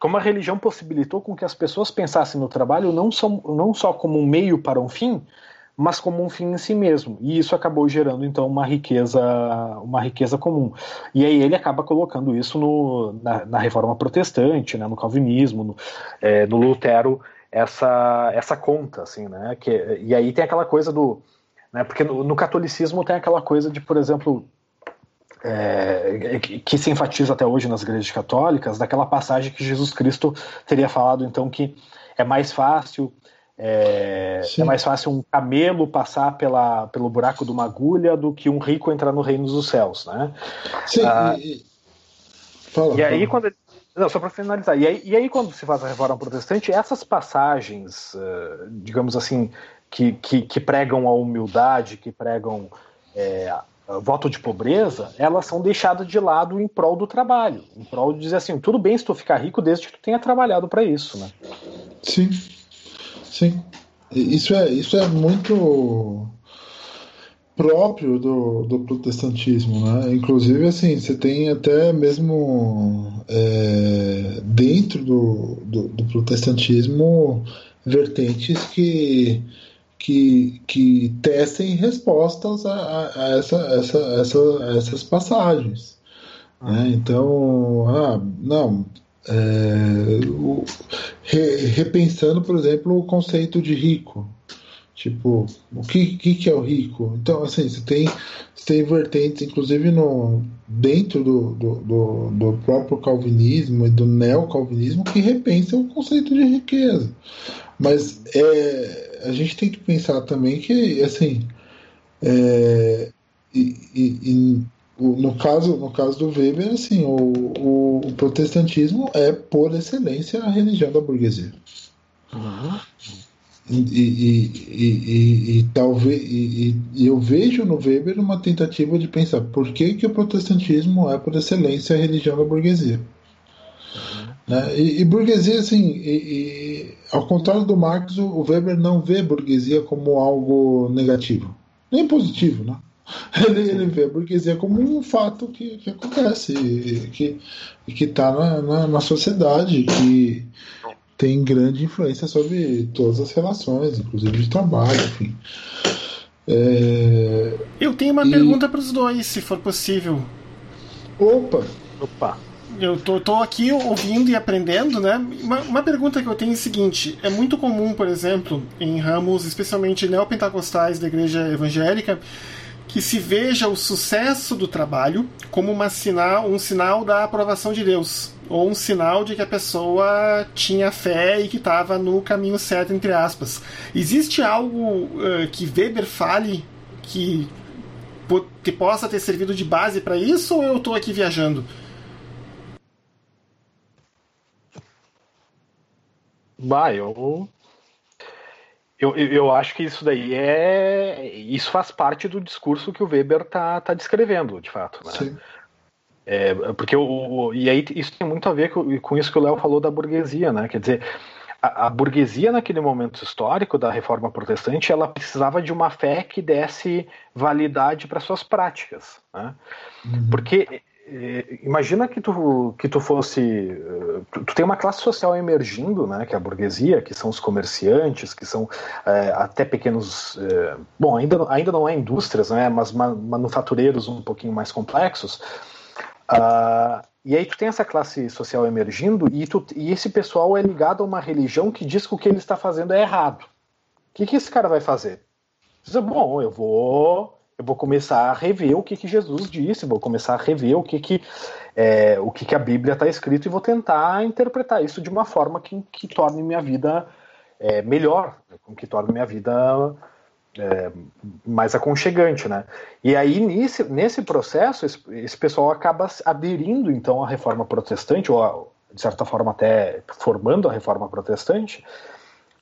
Como a religião possibilitou com que as pessoas pensassem no trabalho não, só não só como um meio para um fim, mas como um fim em si mesmo. E isso acabou gerando então uma riqueza, uma riqueza comum. E aí ele acaba colocando isso no, na, na reforma protestante, né, no calvinismo, no, é, no Lutero essa essa conta, assim, né? Que, e aí tem aquela coisa do, né? Porque no, no catolicismo tem aquela coisa de, por exemplo, é, que se enfatiza até hoje nas igrejas católicas, daquela passagem que Jesus Cristo teria falado então que é mais fácil é, é, mais fácil um camelo passar pela, pelo buraco de uma agulha do que um rico entrar no reino dos céus, né? Sim. Ah, e, fala, e aí quando não, só para finalizar. E aí, e aí, quando se faz a reforma protestante, essas passagens, uh, digamos assim, que, que, que, pregam a humildade, que pregam é, voto de pobreza, elas são deixadas de lado em prol do trabalho, em prol de dizer assim, tudo bem se tu ficar rico desde que tu tenha trabalhado para isso, né? Sim. Sim. Isso é, isso é muito próprio do, do protestantismo, né? Inclusive, assim, você tem até mesmo é, dentro do, do, do, protestantismo vertentes que, que, que tecem respostas a, a essa, essa, essa, essas passagens. Né? Ah. Então, ah, não, é, o, re, repensando, por exemplo, o conceito de rico. Tipo, o que, que, que, é o rico? Então, assim, você tem, você tem vertentes, inclusive no, dentro do, do, do, do próprio calvinismo e do neocalvinismo, que repensam o conceito de riqueza. Mas é, a gente tem que pensar também que, assim, é, e, e, no caso, no caso do Weber, assim, o, o, o, protestantismo é, por excelência, a religião da burguesia. Uhum. E, e, e, e, talvez e, eu vejo no Weber uma tentativa de pensar por que, que o protestantismo é por excelência a religião da burguesia. Uhum. Né? E, burguesia, assim, ao contrário do Marx, o Weber não vê burguesia como algo negativo. nem positivo, né? Ele, ele vê a burguesia como um fato que, que acontece, que que está na, na, na, sociedade, que tem grande influência sobre todas as relações, inclusive de trabalho, enfim. É... Eu tenho uma e... pergunta para os dois, se for possível. Opa! Opa! Eu tô, tô aqui ouvindo e aprendendo, né? Uma, uma, pergunta que eu tenho é a seguinte: é muito comum, por exemplo, em ramos, especialmente neopentecostais da igreja evangélica, que se veja o sucesso do trabalho como uma sinal, um sinal da aprovação de Deus, ou um sinal de que a pessoa tinha fé e que estava no caminho certo, entre aspas. Existe algo uh, que Weber fale que, que possa ter servido de base para isso, ou eu estou aqui viajando? Bah, eu, eu, eu acho que isso daí é. Isso faz parte do discurso que o Weber tá, tá descrevendo, de fato. Né? Sim. É, porque o, e aí isso tem muito a ver com, com isso que o Léo falou da burguesia, né? Quer dizer, a, a, burguesia naquele momento histórico da reforma protestante, ela precisava de uma fé que desse validade para suas práticas, né? Uhum. Porque imagina que tu, que tu fosse. Eh, tu, tu, tem uma classe social emergindo, né, que é a burguesia, que são os comerciantes, que são é, até pequenos. É, bom, ainda, ainda não é indústrias, né, mas manufatureiros um pouquinho mais complexos. Uh, e aí tu tem essa classe social emergindo e, tu, e esse pessoal é ligado a uma religião que diz que o que ele está fazendo é errado. O que, que esse cara vai fazer? Diz, bom, eu vou eu vou começar a rever o que, que Jesus disse, vou começar a rever o que, que, é, o que, que a Bíblia está escrito e vou tentar interpretar isso de uma forma que, que torne minha vida é, melhor, que torne minha vida é, mais aconchegante, né? E aí nesse, nesse processo esse, esse, pessoal acaba aderindo então à reforma protestante ou de certa forma até formando a reforma protestante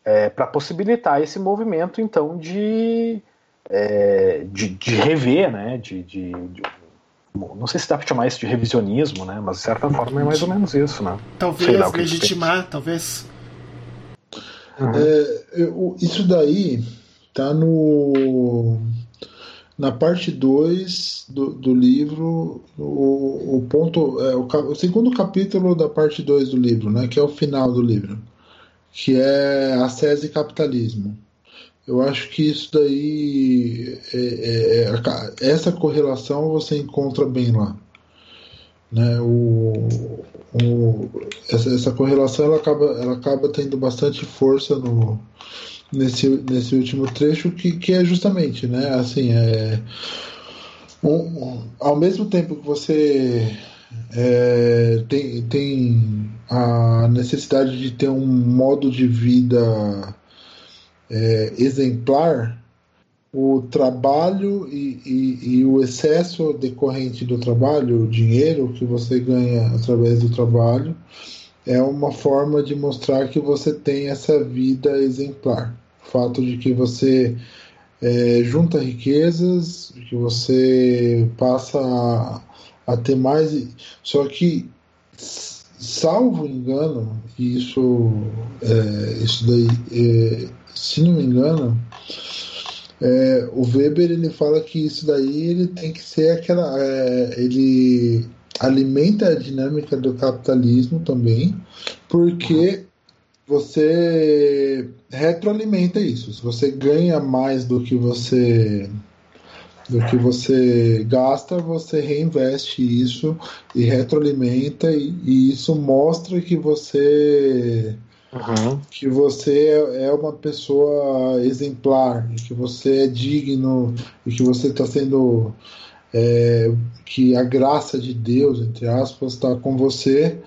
é, para possibilitar esse movimento então de é, de, de, rever, né? De, de, de, não sei se dá para chamar isso de revisionismo, né? Mas de certa forma é mais ou menos isso, né? Talvez legitimar, talvez. Uhum. É, eu, isso daí tá no na parte 2 do, do livro, o, o ponto é, o, o, segundo capítulo da parte 2 do livro, né, que é o final do livro, que é a e capitalismo. Eu acho que isso daí, é, é, é, essa correlação você encontra bem lá. Né? O, o, essa, essa correlação ela acaba, ela acaba tendo bastante força no, nesse, nesse último trecho, que, que é justamente, né? Assim, é, um, ao mesmo tempo que você é, tem, tem a necessidade de ter um modo de vida é, exemplar, o trabalho e, e, e, o excesso decorrente do trabalho, o dinheiro que você ganha através do trabalho, é uma forma de mostrar que você tem essa vida exemplar. O fato de que você é, junta riquezas, que você passa a, a ter mais. Só que salvo engano, isso, é, isso daí, é, se não me engano, é, o Weber ele fala que isso daí ele tem que ser aquela, é, ele alimenta a dinâmica do capitalismo também, porque você retroalimenta isso. Se você ganha mais do que você do que você gasta, você reinveste isso e retroalimenta, e, e isso mostra que você uhum. que você é, é uma pessoa exemplar, que você é digno e que você está sendo é, que a graça de Deus, entre aspas, está com você.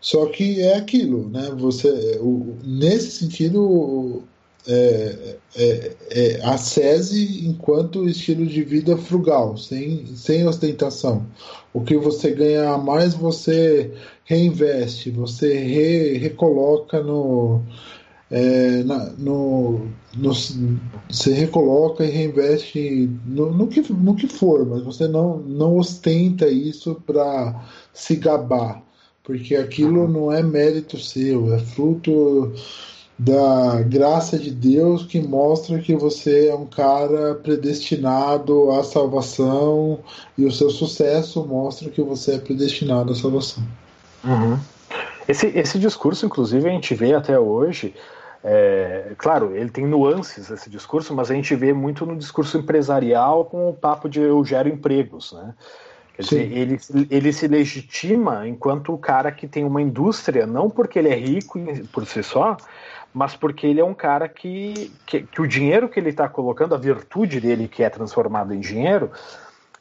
Só que é aquilo, né? Você, o, nesse sentido, é, é, é, a SESI enquanto estilo de vida frugal, sem, sem ostentação. O que você ganha a mais, você reinveste, você re, recoloca no, é, na, no, no, você recoloca e reinveste no, no, que, no que for, mas você não, não ostenta isso para se gabar, porque aquilo não é mérito seu, é fruto da graça de Deus que mostra que você é um cara predestinado à salvação e o seu sucesso mostra que você é predestinado à salvação. Uhum. Esse, esse discurso, inclusive, a gente vê até hoje. É, claro, ele tem nuances esse discurso, mas a gente vê muito no discurso empresarial com o papo de eu gero empregos, né? Quer dizer, ele, ele se legitima enquanto o cara que tem uma indústria, não porque ele é rico por si só, mas porque ele é um cara que, que, que o dinheiro que ele está colocando, a virtude dele que é transformada em dinheiro,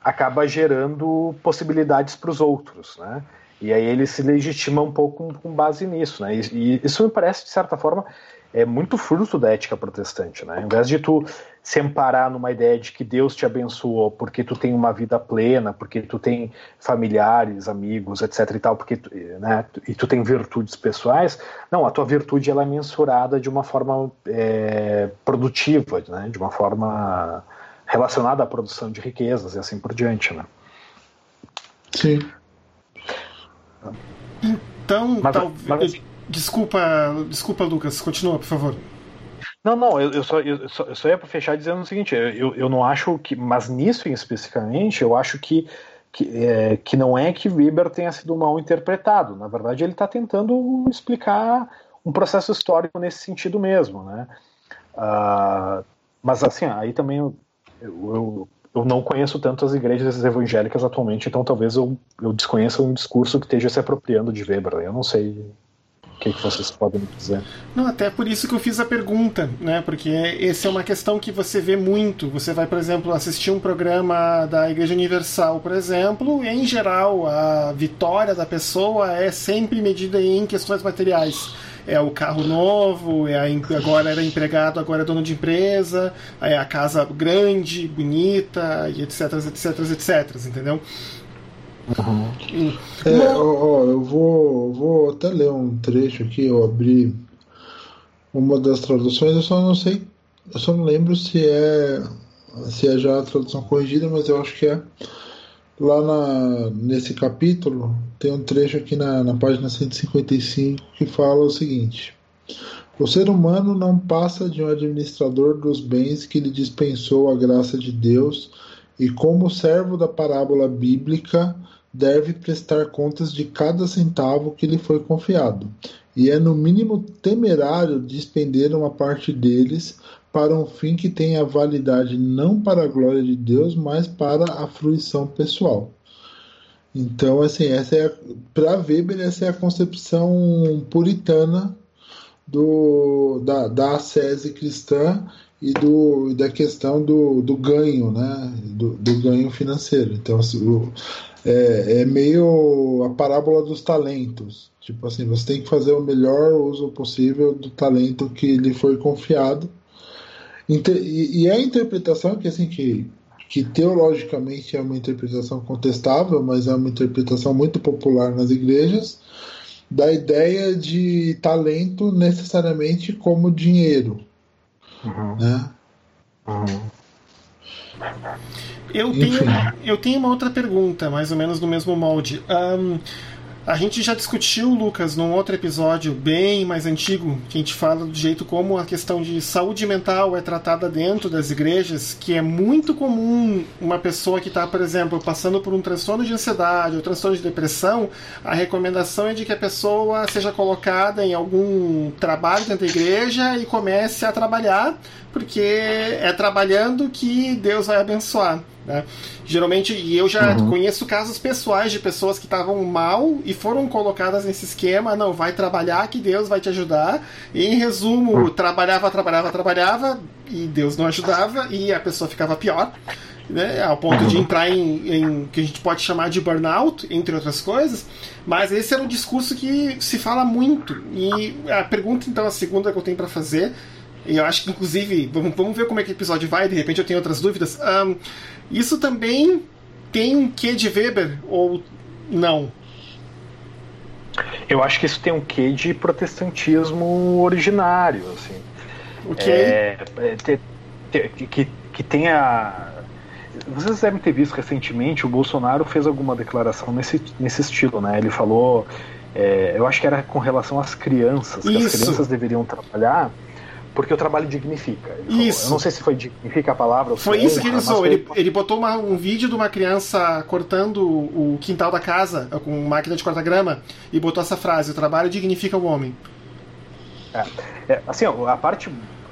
acaba gerando possibilidades para os outros, né? E aí ele se legitima um pouco com base nisso, né? E, isso me parece, de certa forma, é muito fruto da ética protestante, né? Em vez de tu se amparar numa ideia de que Deus te abençoou porque tu tem uma vida plena, porque tu tem familiares, amigos, etc e tal, porque tu, né, e tu tem virtudes pessoais, não, a tua virtude ela é mensurada de uma forma é, produtiva, né, de uma forma relacionada à produção de riquezas e assim por diante, né? Sim. Então, mas, tal... mas, assim, desculpa, desculpa, Lucas, continua, por favor. Não, não, eu, eu, só, eu, só, eu só ia para fechar dizendo o seguinte, eu, eu não acho que, mas nisso especificamente, eu acho que, que, é, que não é que Weber tenha sido mal interpretado, na verdade ele está tentando explicar um processo histórico nesse sentido mesmo, né? Uh, mas assim, aí também eu, eu, eu, não conheço tanto as igrejas evangélicas atualmente, então talvez eu, eu desconheça um discurso que esteja se apropriando de Weber, eu não sei o que, que, vocês podem me dizer? Não, até por isso que eu fiz a pergunta, né? Porque essa é uma questão que você vê muito. Você vai, por exemplo, assistir um programa da Igreja Universal, por exemplo, e em geral a vitória da pessoa é sempre medida em questões materiais é o carro novo, é a, agora era empregado, agora é dono de empresa, é a casa grande, bonita, e etc, etc, etc, entendeu? Uhum. É, ó, ó, eu vou, vou até ler um trecho aqui, eu abri uma das traduções, eu só não sei, eu só não lembro se é se é já a tradução corrigida, mas eu acho que é. Lá na, nesse capítulo tem um trecho aqui na, na página 155 que fala o seguinte: O ser humano não passa de um administrador dos bens que lhe dispensou a graça de Deus e, como servo da parábola bíblica, deve prestar contas de cada centavo que lhe foi confiado, e é no mínimo temerário despender uma parte deles para um fim que tenha validade não para a glória de Deus, mas para a fruição pessoal. Então, assim, essa é para Weber essa é a concepção puritana do, da, da ascese cristã e do, da questão do, do ganho, né? Do, do ganho financeiro. Então, o, é, é meio a parábola dos talentos. Tipo assim, você tem que fazer o melhor uso possível do talento que lhe foi confiado. E, é a interpretação que assim que, que teologicamente é uma interpretação contestável, mas é uma interpretação muito popular nas igrejas, da ideia de talento necessariamente como dinheiro. Uhum. Né? Uhum. Eu tenho, eu tenho uma outra pergunta, mais ou menos no mesmo molde. Um, a gente já discutiu, Lucas, num outro episódio bem mais antigo, que a gente fala do jeito como a questão de saúde mental é tratada dentro das igrejas, que é muito comum uma pessoa que está, por exemplo, passando por um transtorno de ansiedade ou transtorno de depressão, a recomendação é de que a pessoa seja colocada em algum trabalho dentro da igreja e comece a trabalhar, porque é trabalhando que Deus vai abençoar. Né? Geralmente, e eu já uhum. conheço casos pessoais de pessoas que estavam mal e foram colocadas nesse esquema, não, vai trabalhar que Deus vai te ajudar. E em resumo, uhum. trabalhava, trabalhava, trabalhava e Deus não ajudava e a pessoa ficava pior. Né, ao ponto de uhum. entrar em, em que a gente pode chamar de burnout, entre outras coisas. Mas esse era um discurso que se fala muito. E a pergunta, então, a segunda que eu tenho para fazer, e eu acho que, inclusive, vamos, vamos ver como é que o episódio vai, de repente eu tenho outras dúvidas. Um, isso também tem um quê de Weber ou não? Eu acho que isso tem um quê de protestantismo originário, assim. Ok. É, é, que, que tenha. Vocês devem ter visto recentemente, o Bolsonaro fez alguma declaração nesse, nesse estilo, né? Ele falou é, eu acho que era com relação às crianças, que Isso. as crianças deveriam trabalhar, porque o trabalho dignifica. Ele falou. Isso. Eu não sei se foi dignifica a palavra ou se Foi isso que ele usou. Ele, ele botou uma- um vídeo de uma criança cortando o quintal da casa com máquina de cortar grama e botou essa frase: O trabalho dignifica o homem. É, assim, ó, a parte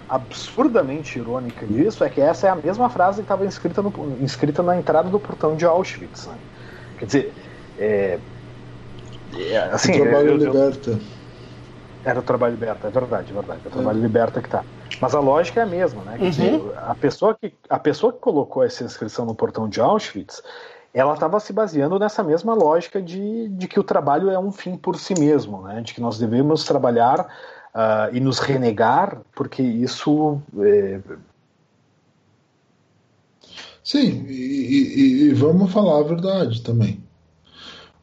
absurdamente irônica disso é que essa é a mesma frase que estava inscrita, no, inscrita na entrada do portão de Auschwitz. né? Quer dizer, é, é, assim, o trabalho eu- eu- liberta. Era o trabalho liberta, é verdade, é verdade. É o trabalho liberta que tá. Mas a lógica é a mesma, né? Uhum. dizer, a pessoa, que, a pessoa que colocou essa inscrição no portão de Auschwitz, ela estava se baseando nessa mesma lógica de, de que o trabalho é um fim por si mesmo, né? De que nós devemos trabalhar ah, e nos renegar, porque isso é, Sim, e, e- e vamos falar a verdade também.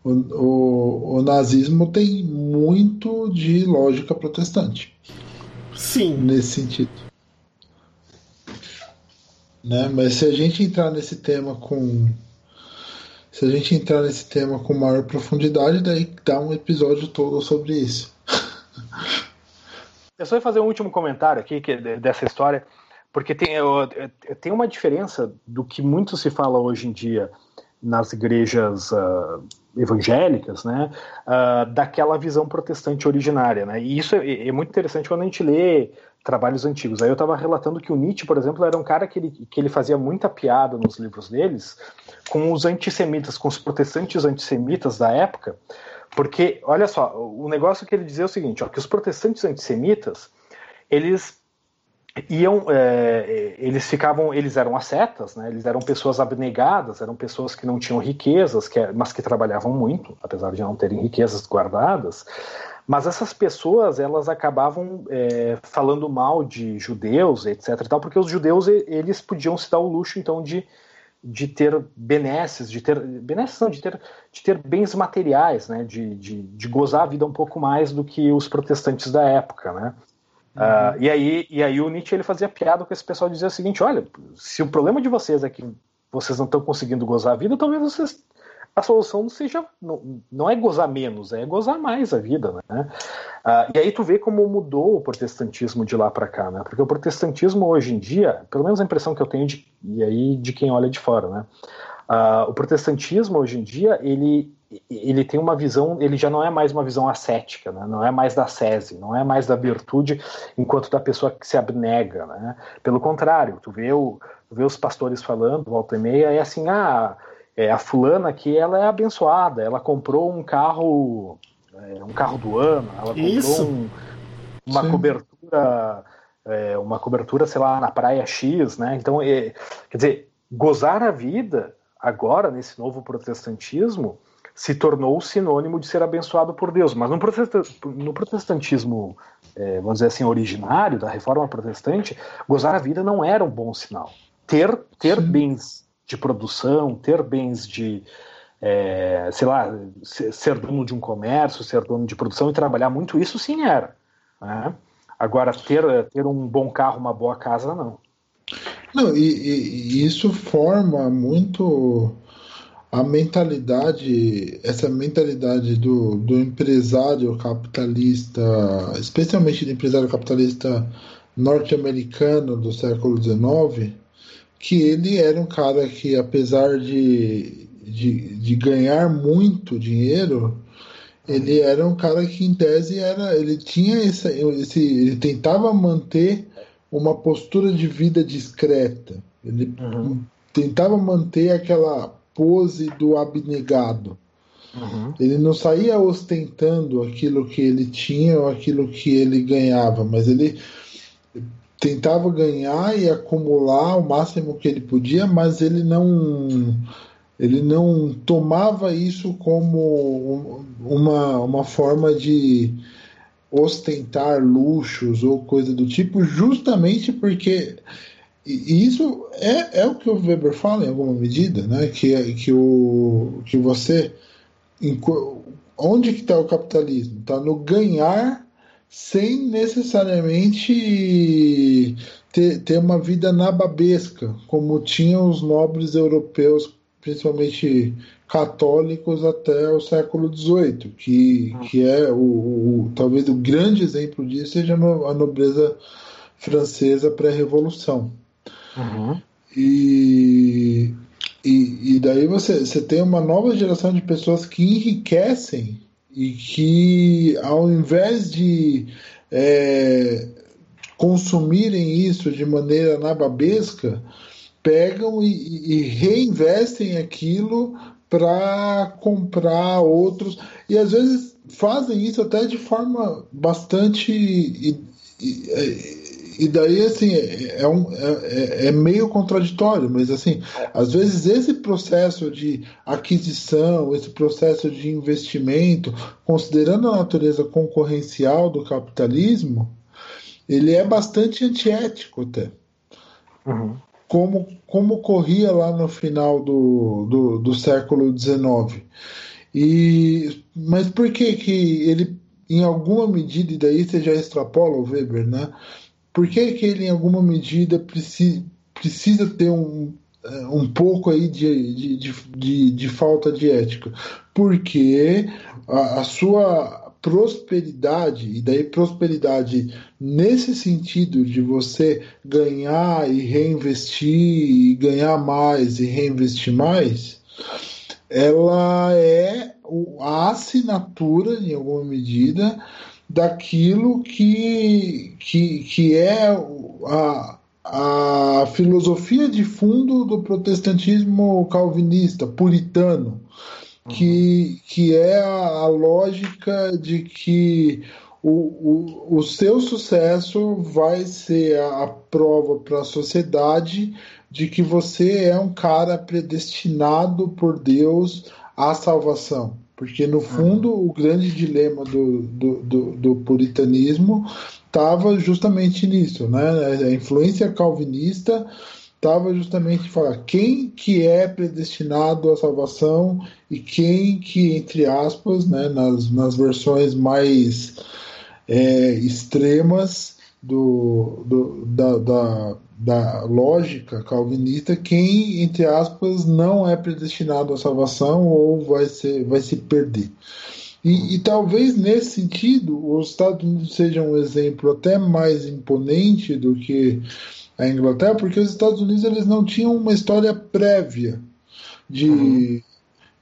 O, o- o nazismo tem muito de lógica protestante Sim. nesse sentido. Né? Mas se a gente entrar nesse tema com. Se a gente entrar nesse tema com maior profundidade, daí dá um episódio todo sobre isso. Eu só ia fazer um último comentário aqui que, é dessa história, porque tem, eu- eu- tem uma diferença do que muito se fala hoje em dia nas igrejas ah, evangélicas, né, ah, daquela visão protestante originária, né, e isso é, é muito interessante quando a gente lê trabalhos antigos. Aí eu estava relatando que o Nietzsche, por exemplo, era um cara que ele, que ele fazia muita piada nos livros deles com os antissemitas, com os protestantes antissemitas da época, porque, olha só, o negócio que ele dizia é o seguinte, ó, que os protestantes antissemitas, eles iam, é, eles ficavam, eles eram ascetas, né? Eles eram pessoas abnegadas, eram pessoas que não tinham riquezas, que, mas que trabalhavam muito, apesar de não terem riquezas guardadas. Mas essas pessoas, elas acabavam é, falando mal de judeus, etc. Tal, porque os judeus eles podiam se dar o luxo, então, de de ter benesses, de ter benesses não, de ter, de ter bens materiais, né, de, de, de gozar a vida um pouco mais do que os protestantes da época, né. Ah, e aí e aí o Nietzsche ele fazia piada com esse pessoal dizia o seguinte, olha, se o problema de vocês é que vocês não estão conseguindo gozar a vida, talvez vocês a solução não seja não, não é gozar menos, é gozar mais a vida, né? Ah, e aí tu vê como mudou o protestantismo de lá para cá, né? Porque o protestantismo hoje em dia, pelo menos a impressão que eu tenho de, e aí de quem olha de fora, né? Ah, o protestantismo hoje em dia ele ele tem uma visão, ele já não é mais uma visão ascética, né? não é mais da sese, não é mais da virtude enquanto da pessoa que se abnega, né? Pelo contrário, tu vê, o, tu vê os pastores falando, volta e meia, é assim, ah, é, a fulana aqui, ela é abençoada, ela comprou um carro, é, um carro do ano, ela comprou Isso. um- uma Sim. cobertura, é, uma cobertura, sei lá, na praia X, né? Então, é, quer dizer, gozar a vida agora nesse novo protestantismo se tornou sinônimo de ser abençoado por Deus. Mas no, protesta- no protestantismo, é, vamos dizer assim, originário da Reforma Protestante, gozar a vida não era um bom sinal. Ter ter Sim. bens de produção, ter bens de é, sei lá, ser dono de um comércio, ser dono de produção e trabalhar muito, isso sim era. né? Agora, ter, ter um bom carro, uma boa casa, não. Não, e- e isso forma muito a mentalidade, essa mentalidade do, do empresário capitalista, especialmente do empresário capitalista norte-americano do século XIX, que ele era um cara que, apesar de, de, de ganhar muito dinheiro, ele era um cara que, em tese, era, ele tinha esse, esse, ele tentava manter uma postura de vida discreta. Ele Uhum. tentava manter aquela pose do abnegado. Uhum. Ele não saía ostentando aquilo que ele tinha ou aquilo que ele ganhava, mas ele tentava ganhar e acumular o máximo que ele podia, mas ele não ele não tomava isso como uma, uma forma de ostentar luxos ou coisa do tipo, justamente porque e isso é, é o que o Weber fala em alguma medida, né? Que, é- que, o, que você. Onde que está o capitalismo? Está no ganhar sem necessariamente ter, ter uma vida nababesca, como tinham os nobres europeus, principalmente católicos até o século XVIII, que, que é o, o talvez o grande exemplo disso seja a nobreza francesa pré-revolução. Uhum. E, e, e, daí você, você tem uma nova geração de pessoas que enriquecem e que, ao invés de é, consumirem isso de maneira nababesca, pegam e, e reinvestem aquilo para comprar outros e às vezes fazem isso até de forma bastante e, daí assim é, um, é, é, meio contraditório mas assim às vezes esse processo de aquisição esse processo de investimento considerando a natureza concorrencial do capitalismo ele é bastante antiético até uhum como, como corria lá no final do, do, do século XIX. E, mas por que, que ele, em alguma medida, e daí você já extrapola o Weber, né? Por que, que ele, em alguma medida, precisa, ter um, é, um pouco aí de, de, de, de, falta de ética? Porque a, a sua prosperidade, e daí prosperidade nesse sentido de você ganhar e reinvestir, e ganhar mais e reinvestir mais, ela é a assinatura, em alguma medida, daquilo que, que, que é a, a filosofia de fundo do protestantismo calvinista, puritano que, que é a, a lógica de que o, o, o seu sucesso vai ser a, a prova para a sociedade de que você é um cara predestinado por Deus à salvação. Porque, no fundo, uhum. o grande dilema do, do, do, do puritanismo estava justamente nisso, né? A influência calvinista estava justamente falar quem que é predestinado à salvação e quem que, entre aspas, né, nas, nas versões mais é, extremas do, do da, da, da, lógica calvinista, quem, entre aspas, não é predestinado à salvação ou vai, ser, vai se perder. E, e, talvez nesse sentido os Estados Unidos sejam um exemplo até mais imponente do que a Inglaterra, porque os Estados Unidos eles não tinham uma história prévia de uhum.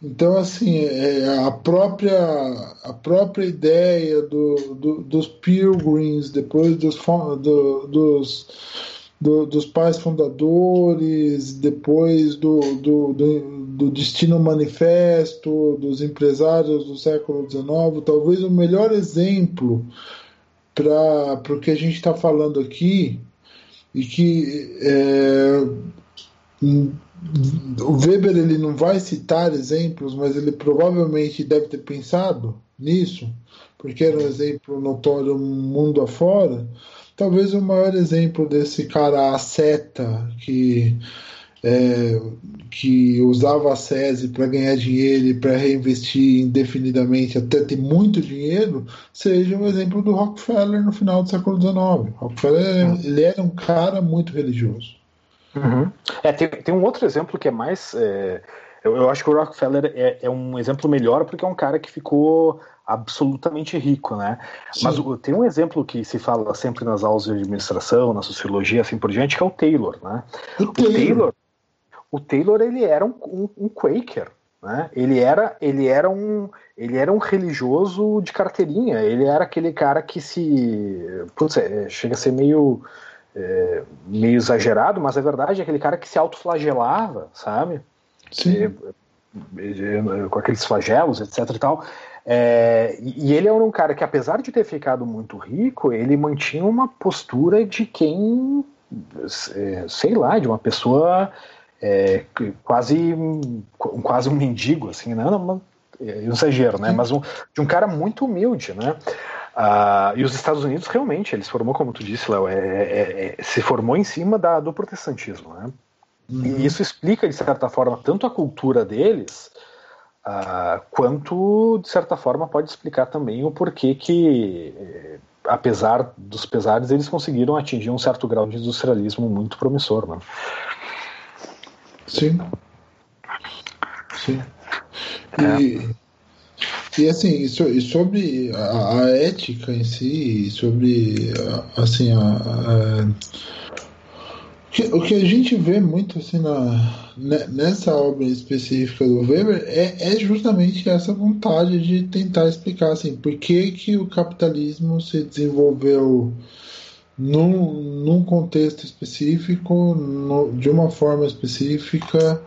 então assim é, a própria a própria ideia do, do dos Pilgrims depois dos do, dos do, dos pais fundadores, depois do, do, do, Destino Manifesto, dos empresários do século XIX, talvez o melhor exemplo para o que a gente está falando aqui e que é, o Weber ele não vai citar exemplos, mas ele provavelmente deve ter pensado nisso, porque era um exemplo notório mundo afora. Talvez o maior exemplo desse cara asceta que é, que usava a SESI para ganhar dinheiro e para reinvestir indefinidamente até ter muito dinheiro, seja um exemplo do Rockefeller no final do século XIX. Rockefeller uhum. ele era um cara muito religioso. Uhum. É, tem, tem um outro exemplo que é mais. É, eu, eu, acho que o Rockefeller é, é, um exemplo melhor porque é um cara que ficou absolutamente rico, né? Sim. Mas o, tem um exemplo que se fala sempre nas aulas de administração, na sociologia, assim por diante, que é o Taylor, né? O, o Taylor, Taylor o Taylor ele era um, um, um Quaker, né? Ele era, ele era um, ele era um religioso de carteirinha. Ele era aquele cara que se, putz, é, chega a ser meio, é, meio exagerado, mas a verdade é aquele cara que se autoflagelava, sabe? Sim. É, com aqueles flagelos, etc. E tal. É, e ele era um cara que, apesar de ter ficado muito rico, ele mantinha uma postura de quem, é, sei lá, de uma pessoa é, quase, quase um mendigo, assim, né? Não, é um exagero, né? Mas um, de um cara muito humilde, né? Ah, e os Estados Unidos realmente, eles formou, como tu disse, Léo, é, é, é, se formou em cima da, do protestantismo, né? Uhum. E isso explica, de certa forma, tanto a cultura deles, ah, quanto, de certa forma, pode explicar também o porquê que, eh, apesar dos pesares, eles conseguiram atingir um certo grau de industrialismo muito promissor, né? Sim. Sim. E, e assim, e sobre a, a, ética em si, sobre assim a, a o que a gente vê muito assim na, nessa obra específica do Weber é, é justamente essa vontade de tentar explicar assim por que, que o capitalismo se desenvolveu num, num contexto específico, no, de uma forma específica,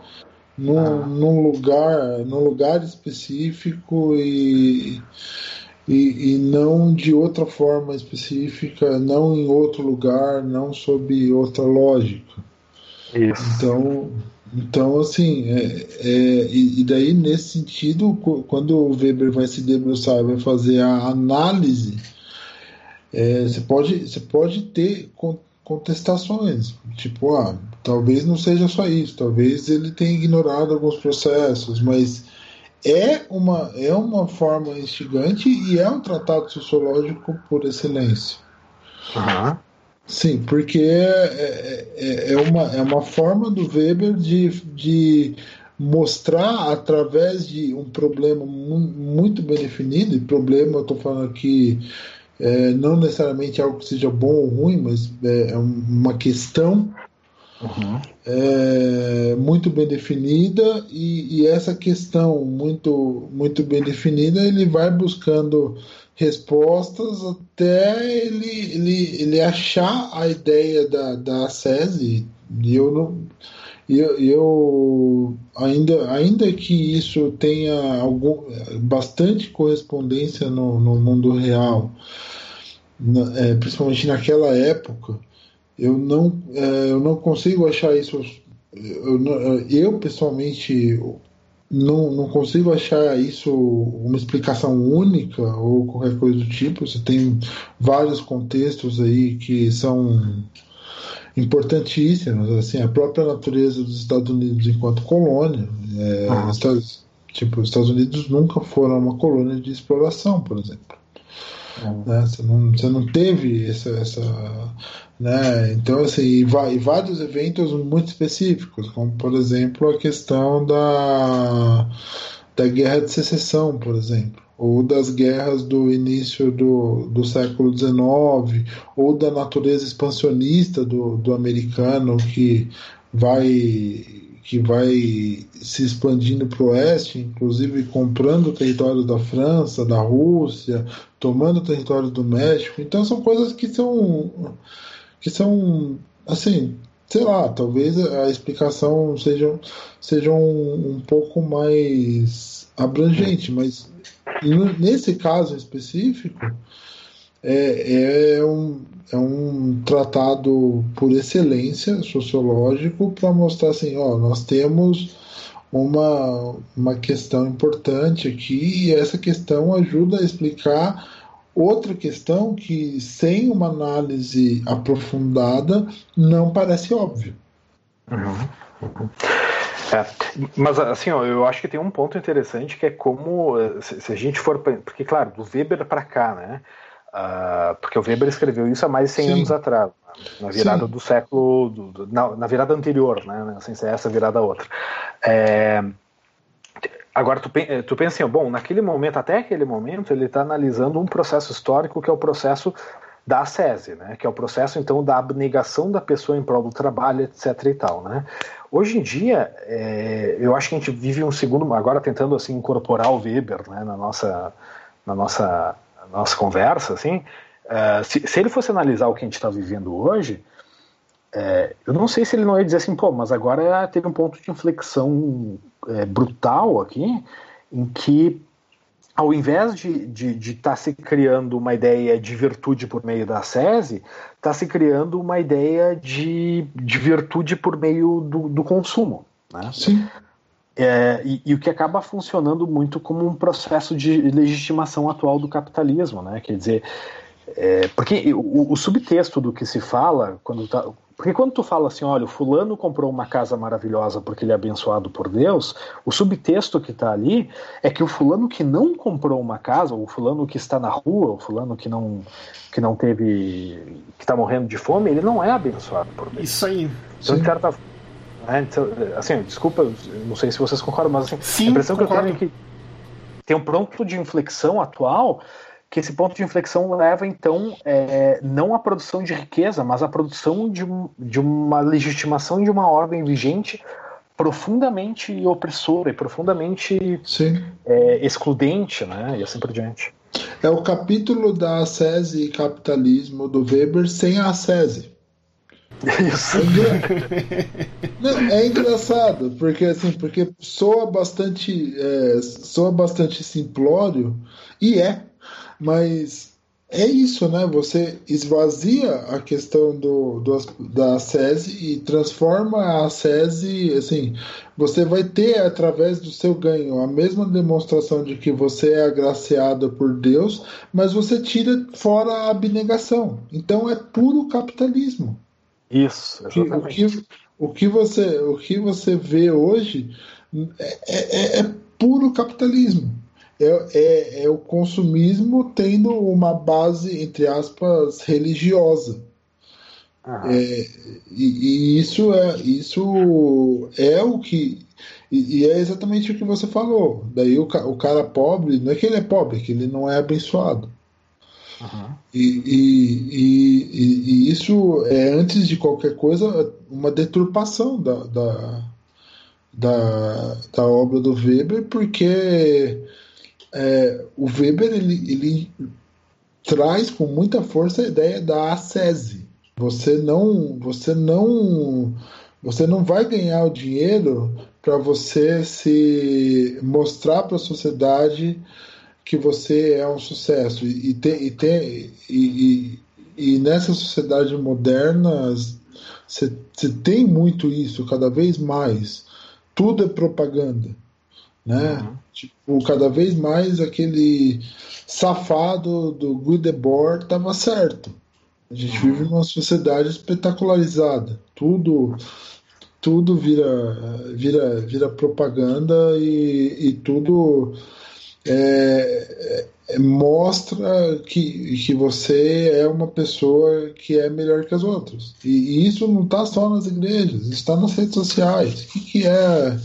num, ah. num lugar, num lugar específico e e, e não de outra forma específica, não em outro lugar, não sob outra lógica. Isso. Então, então assim, é, é, e daí nesse sentido, quando o Weber vai se debruçar, vai fazer a análise, é, você, pode, você pode ter contestações, tipo, ah, talvez não seja só isso, talvez ele tenha ignorado alguns processos, mas é uma, é uma forma instigante e é um tratado sociológico por excelência. Uhum. Sim, porque é, é, é, uma, é uma forma do Weber de, de mostrar através de um problema muito bem definido, e problema eu estou falando aqui é, não necessariamente algo que seja bom ou ruim, mas é, é uma questão Uhum. É, muito bem definida e, e, essa questão muito muito bem definida ele vai buscando respostas até ele, ele, ele achar a ideia da, da SESI e eu não eu, eu ainda, ainda que isso tenha algum, bastante correspondência no, no mundo real, é, principalmente naquela época, eu não, é, eu não consigo achar isso. Eu, eu pessoalmente não, não consigo achar isso uma explicação única ou qualquer coisa do tipo. Você tem vários contextos aí que são importantíssimos, assim, a própria natureza dos Estados Unidos enquanto colônia. É, ah. Estados, tipo, os Estados Unidos nunca foram uma colônia de exploração, por exemplo. Ah. Né? Você, não, você não teve essa, essa né? Então, assim, e, e vários eventos muito específicos, como por exemplo a questão da, da guerra de secessão, por exemplo, ou das guerras do início do, do século XIX, ou da natureza expansionista do, do americano que vai que vai se expandindo para o oeste, inclusive comprando o território da França, da Rússia, tomando o território do México. Então são coisas que são que são, assim, sei lá, talvez a explicação seja, seja um, um pouco mais abrangente, mas nesse caso específico, é, é, um, é um tratado por excelência sociológico para mostrar assim, ó, nós temos uma, uma questão importante aqui e essa questão ajuda a explicar Outra questão que, sem uma análise aprofundada, não parece óbvio. Uhum. É, mas assim, ó, eu acho que tem um ponto interessante que é como se, se a gente for, porque claro, do Weber para cá, né? Uh, porque o Weber escreveu isso há mais de 100 Sim. anos atrás, na virada Sim. do século, do, do, na, na, virada anterior, né? Sem ser essa virada outra. É, Agora, tu, eh, tu pensa assim, bom, naquele momento, até aquele momento, ele está analisando um processo histórico que é o processo da ascese, né? que é o processo, então, da abnegação da pessoa em prol do trabalho, etc. e tal. Né? Hoje em dia, é, eu acho que a gente vive um segundo, agora tentando assim, incorporar o Weber né, na, nossa, na nossa, nossa conversa, assim, é, se, se ele fosse analisar o que a gente está vivendo hoje, é, eu não sei se ele não ia dizer assim, pô, mas agora teve um ponto de inflexão é, brutal aqui, em que ao invés de estar de, de tá se criando uma ideia de virtude por meio da SESI, está se criando uma ideia de, de virtude por meio do, do consumo. Né? Sim. É, e, e, o que acaba funcionando muito como um processo de legitimação atual do capitalismo, né? Quer dizer, é, porque o, o, subtexto do que se fala, quando tá, porque quando tu fala assim, olha, o fulano comprou uma casa maravilhosa porque ele é abençoado por Deus, o subtexto que está ali é que o fulano que não comprou uma casa, ou o fulano que está na rua, o fulano que não que não teve, que está morrendo de fome, ele não é abençoado por Deus. Isso aí. Então, de certa, né, então, assim, desculpa, não sei se vocês concordam, mas assim, Sim, a impressão concordo. que eu tenho é que tem um ponto de inflexão atual que esse ponto de inflexão leva, então, é, não à produção de riqueza, mas à produção de, de uma legitimação de uma ordem vigente profundamente opressora e profundamente é, excludente, né? E assim por diante. É o capítulo da SESI e capitalismo do Weber sem a SESI. Isso. É, é engraçado, porque assim, porque soa bastante, é, soa bastante simplório, e é, mas é isso, né? Você esvazia a questão do, do, da SESI e transforma a SESI, assim, você vai ter através do seu ganho a mesma demonstração de que você é agraciado por Deus, mas você tira fora a abnegação. Então é puro capitalismo. Isso, exatamente. O que, o que, você, o que você vê hoje é, é, é puro capitalismo é, é, é o consumismo tendo uma base, entre aspas, religiosa. É, e, e, isso é isso é o que e, e, é exatamente o que você falou. Daí o, o, cara pobre não é que ele é pobre, é que ele não é abençoado. Uhum. E, e, isso é antes de qualquer coisa uma deturpação da, da, da, da obra do Weber, porque é, o Weber ele, ele traz com muita força a ideia da ascese. Você não, você não, você não vai ganhar o dinheiro para você se mostrar para a sociedade que você é um sucesso e, e, tem, e, tem, e, e, nessa sociedade moderna você tem muito isso cada vez mais tudo é propaganda né? Uhum. Tipo, cada vez mais aquele safado do Guidebord estava certo. A gente uhum. vive numa sociedade espetacularizada. Tudo tudo vira vira vira propaganda e, e tudo é, é, mostra que, que você é uma pessoa que é melhor que as outras. E, e isso não está só nas igrejas, está nas redes sociais. O que, que é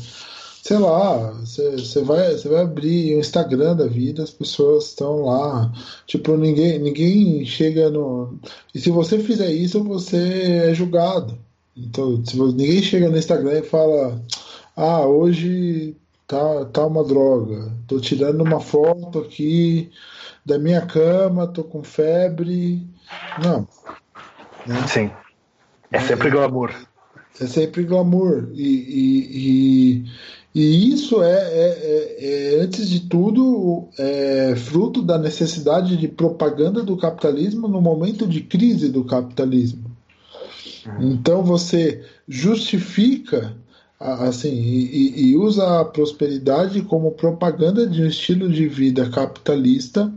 sei lá, você vai, vai abrir o Instagram da vida, as pessoas estão lá. Tipo, ninguém, ninguém chega no. E se você fizer isso, você é julgado. Então, se ninguém chega no Instagram e fala: Ah, hoje tá, tá uma droga. Tô tirando uma foto aqui da minha cama, tô com febre. Não. Né? Sim. É sempre glamour. É sempre glamour. E, e, e, isso é, é, é, é antes de tudo, é fruto da necessidade de propaganda do capitalismo no momento de crise do capitalismo. Uhum. Então você justifica assim e, e, usa a prosperidade como propaganda de um estilo de vida capitalista,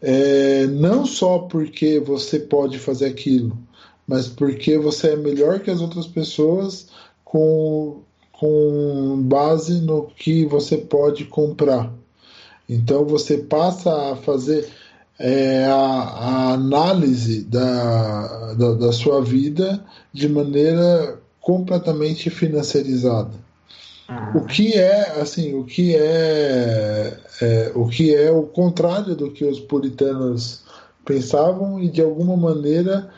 é, não só porque você pode fazer aquilo, mas porque você é melhor que as outras pessoas com com base no que você pode comprar. Então você passa a fazer é, a, a, análise da, da, da, sua vida de maneira completamente financiarizada. Uhum. O que é assim, o que é, é, o que é o contrário do que os puritanos pensavam e de alguma maneira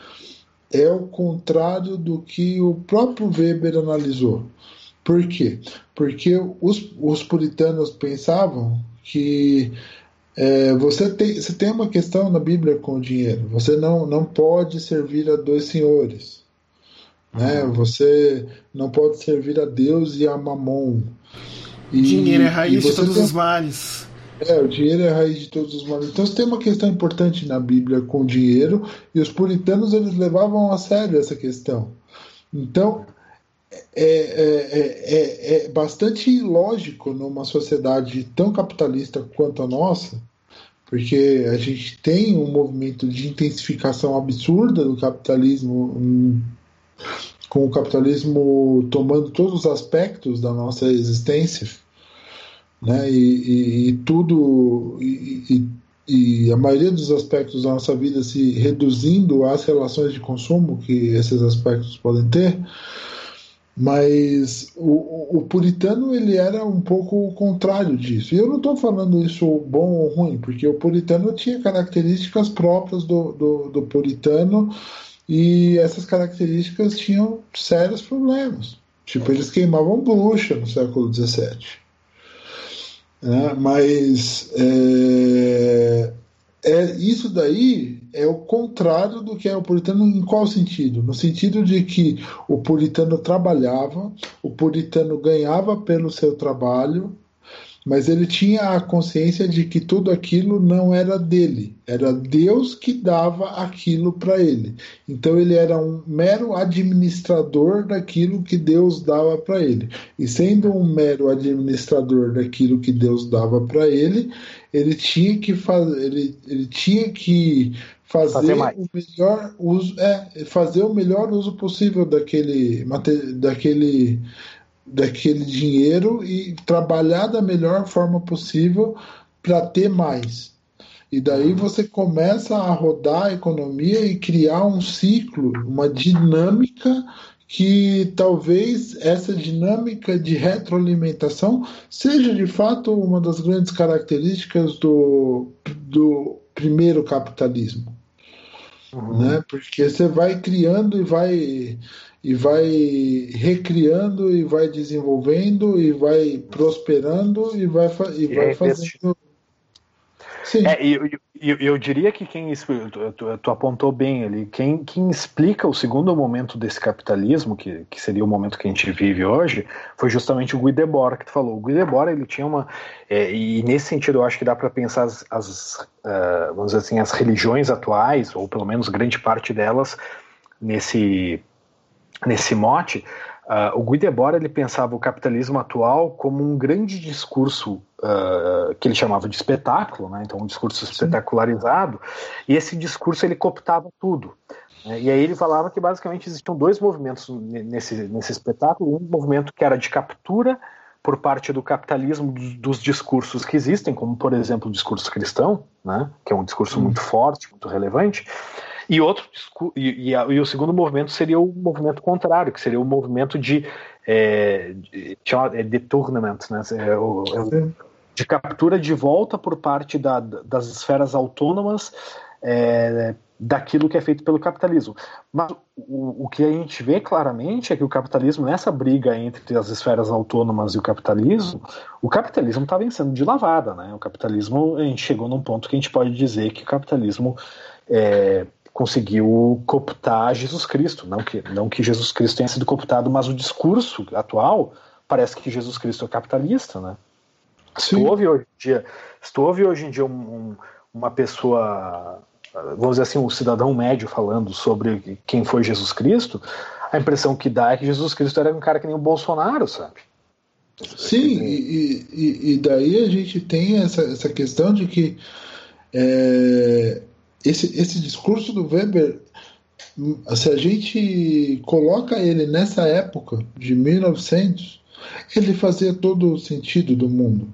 é o contrário do que o próprio Weber analisou. Por quê? Porque os, os puritanos pensavam que é, você, tem, você tem uma questão na Bíblia com o dinheiro. Você não, não pode servir a dois senhores. Né? Uhum. Você não pode servir a Deus e a Mamon. E, dinheiro é raiz de todos tem... os males. É, o dinheiro é a raiz de todos os males. Então, você tem uma questão importante na Bíblia com o dinheiro, e os puritanos eles levavam a sério essa questão. Então, é, é, é, é, bastante ilógico numa sociedade tão capitalista quanto a nossa, porque a gente tem um movimento de intensificação absurda do capitalismo, com o capitalismo tomando todos os aspectos da nossa existência, né? E, e, e tudo e, e, a maioria dos aspectos da nossa vida se reduzindo às relações de consumo que esses aspectos podem ter Mas o, o, puritano ele era um pouco o contrário disso. E eu não estou falando isso bom ou ruim, porque o puritano tinha características próprias do, do, do puritano e essas características tinham sérios problemas. Tipo, eles queimavam bruxa no século XVII. Né? Mas é, é, isso daí é o contrário do que é o puritano em qual sentido? No sentido de que o puritano trabalhava, o puritano ganhava pelo seu trabalho, mas ele tinha a consciência de que tudo aquilo não era dele, era Deus que dava aquilo para ele. Então ele era um mero administrador daquilo que Deus dava para ele. E sendo um mero administrador daquilo que Deus dava para ele, ele tinha que fazer, ele, ele tinha que fazer, fazer o melhor uso, é, fazer o melhor uso possível daquele daquele daquele dinheiro e trabalhar da melhor forma possível para ter mais. E daí você começa a rodar a economia e criar um ciclo, uma dinâmica que talvez essa dinâmica de retroalimentação seja de fato uma das grandes características do, do primeiro capitalismo. Uhum. Né? Porque você vai criando e vai e vai recriando e vai desenvolvendo e vai prosperando e vai, e, e vai fazendo. Sim. É, eu, eu, eu, diria que quem tu, tu, apontou bem ali, quem, quem explica o segundo momento desse capitalismo, que, que seria o momento que a gente vive hoje, foi justamente o Guy Debord que tu falou. O Guy Debord ele tinha uma é, e nesse sentido eu acho que dá para pensar as, as uh, vamos dizer assim as religiões atuais ou pelo menos grande parte delas nesse nesse mote, uh, o Guy Debord ele pensava o capitalismo atual como um grande discurso uh, que ele chamava de espetáculo, né? então um discurso Sim. espetacularizado, e esse discurso ele cooptava tudo. Né? E aí ele falava que basicamente existiam dois movimentos nesse, nesse espetáculo, um movimento que era de captura por parte do capitalismo dos discursos que existem, como por exemplo o discurso cristão, né, que é um discurso muito forte, muito relevante, e outro e, e, e, o segundo movimento seria o movimento contrário, que seria o movimento de, é, de, de detournament, né? É o, é de captura de volta por parte da, das esferas autônomas é, daquilo que é feito pelo capitalismo. Mas o, o, que a gente vê claramente é que o capitalismo, nessa briga entre as esferas autônomas e o capitalismo, o capitalismo está vencendo de lavada. Né? O capitalismo, a gente chegou num ponto que a gente pode dizer que o capitalismo é, conseguiu cooptar Jesus Cristo. Não que, não que Jesus Cristo tenha sido cooptado, mas o discurso atual parece que Jesus Cristo é capitalista, né? Se tu ouve hoje em dia, se tu ouve hoje em dia um, um, uma pessoa, vamos dizer assim, um cidadão médio falando sobre quem foi Jesus Cristo, a impressão que dá é que Jesus Cristo era um cara que nem o Bolsonaro, sabe? Sim, e, e, e daí a gente tem essa, essa questão de que é, esse, esse discurso do Weber, se a gente coloca ele nessa época de 1900, ele fazia todo o sentido do mundo.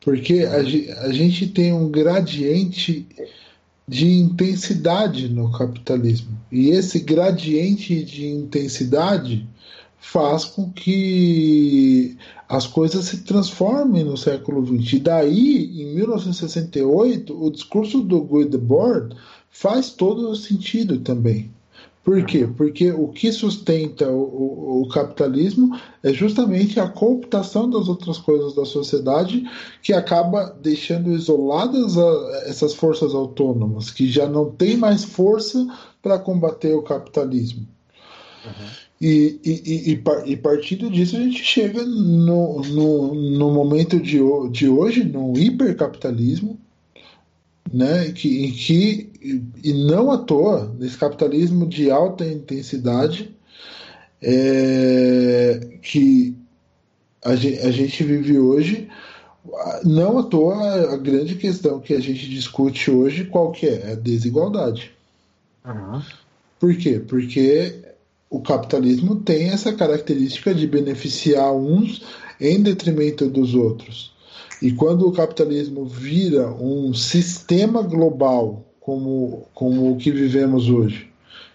Porque a, a gente tem um gradiente de intensidade no capitalismo. E esse gradiente de intensidade faz com que as coisas se transformem no século XX. E daí, em 1968, o discurso do Guy Debord faz todo o sentido também. Por quê? Uhum. Porque o que sustenta o, o, o, capitalismo é justamente a cooptação das outras coisas da sociedade que acaba deixando isoladas a, essas forças autônomas, que já não têm mais força para combater o capitalismo. Uhum. E, e, e, e, partindo disso a gente chega no, no, no momento de, de hoje, no hipercapitalismo, né, que, em que, e não à toa, nesse capitalismo de alta intensidade, é, que a gente, a gente vive hoje, não à toa a grande questão que a gente discute hoje, qual que é? É a desigualdade. Uhum. Por quê? Porque o capitalismo tem essa característica de beneficiar uns em detrimento dos outros. E quando o capitalismo vira um sistema global como, como o que vivemos hoje,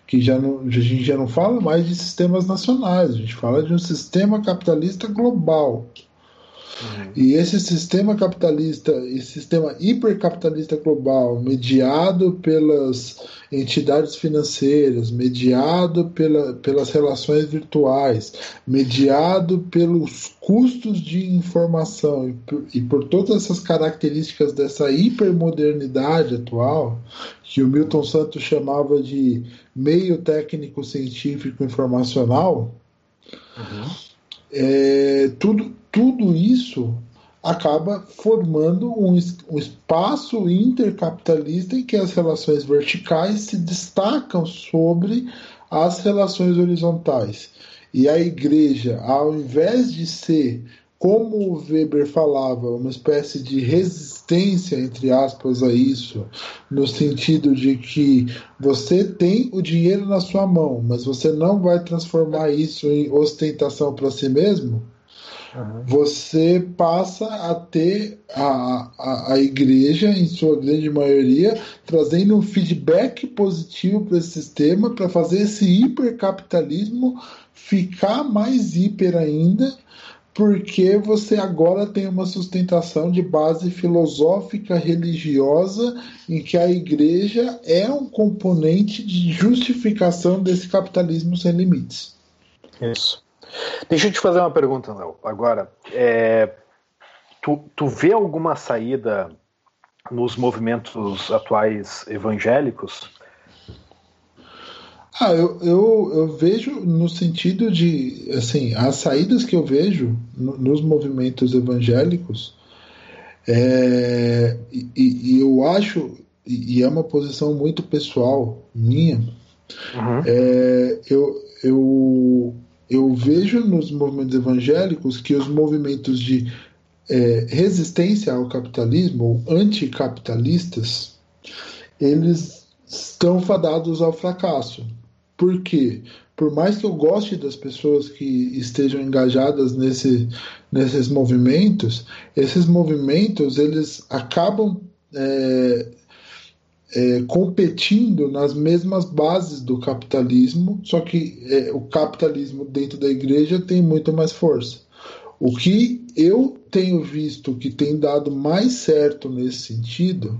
que já não, a gente já não fala mais de sistemas nacionais, a gente fala de um sistema capitalista global. Uhum. E esse sistema capitalista, esse sistema hipercapitalista global, mediado pelas entidades financeiras, mediado pela, pelas relações virtuais, mediado pelos custos de informação e por, e por todas essas características dessa hipermodernidade atual, que o Milton Santos chamava de meio técnico científico informacional, uhum. é, tudo, tudo isso acaba formando um, um, espaço intercapitalista em que as relações verticais se destacam sobre as relações horizontais. E a igreja, ao invés de ser, como o Weber falava, uma espécie de resistência, entre aspas, a isso, no sentido de que você tem o dinheiro na sua mão, mas você não vai transformar isso em ostentação para si mesmo, Uhum. Você passa a ter a, a, a, igreja, em sua grande maioria, trazendo um feedback positivo para esse sistema, para fazer esse hipercapitalismo ficar mais hiper ainda, porque você agora tem uma sustentação de base filosófica religiosa em que a igreja é um componente de justificação desse capitalismo sem limites. Isso. Deixa eu te fazer uma pergunta, Léo. Agora, é, tu, tu vê alguma saída nos movimentos atuais evangélicos? Ah, eu, eu, eu, vejo no sentido de, assim, as saídas que eu vejo no, nos movimentos evangélicos, é, e, e, eu acho, e é uma posição muito pessoal minha, uhum. é, eu, eu, eu vejo nos movimentos evangélicos que os movimentos de é, resistência ao capitalismo, ou anticapitalistas, eles estão fadados ao fracasso. Por quê? Por mais que eu goste das pessoas que estejam engajadas nesse, nesses movimentos, esses movimentos eles acabam é, é, competindo nas mesmas bases do capitalismo, só que é, o capitalismo dentro da igreja tem muito mais força. O que eu tenho visto que tem dado mais certo nesse sentido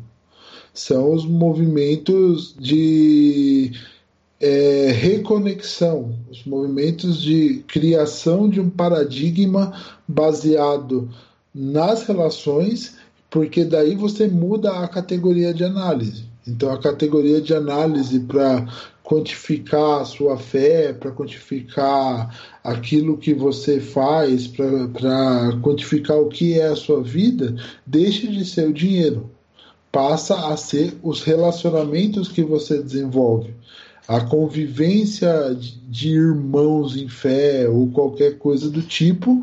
são os movimentos de é, reconexão, os movimentos de criação de um paradigma baseado nas relações, porque daí você muda a categoria de análise. Então, a categoria de análise para quantificar a sua fé, para quantificar aquilo que você faz, para quantificar o que é a sua vida, deixa de ser o dinheiro. Passa a ser os relacionamentos que você desenvolve. A convivência de irmãos em fé ou qualquer coisa do tipo,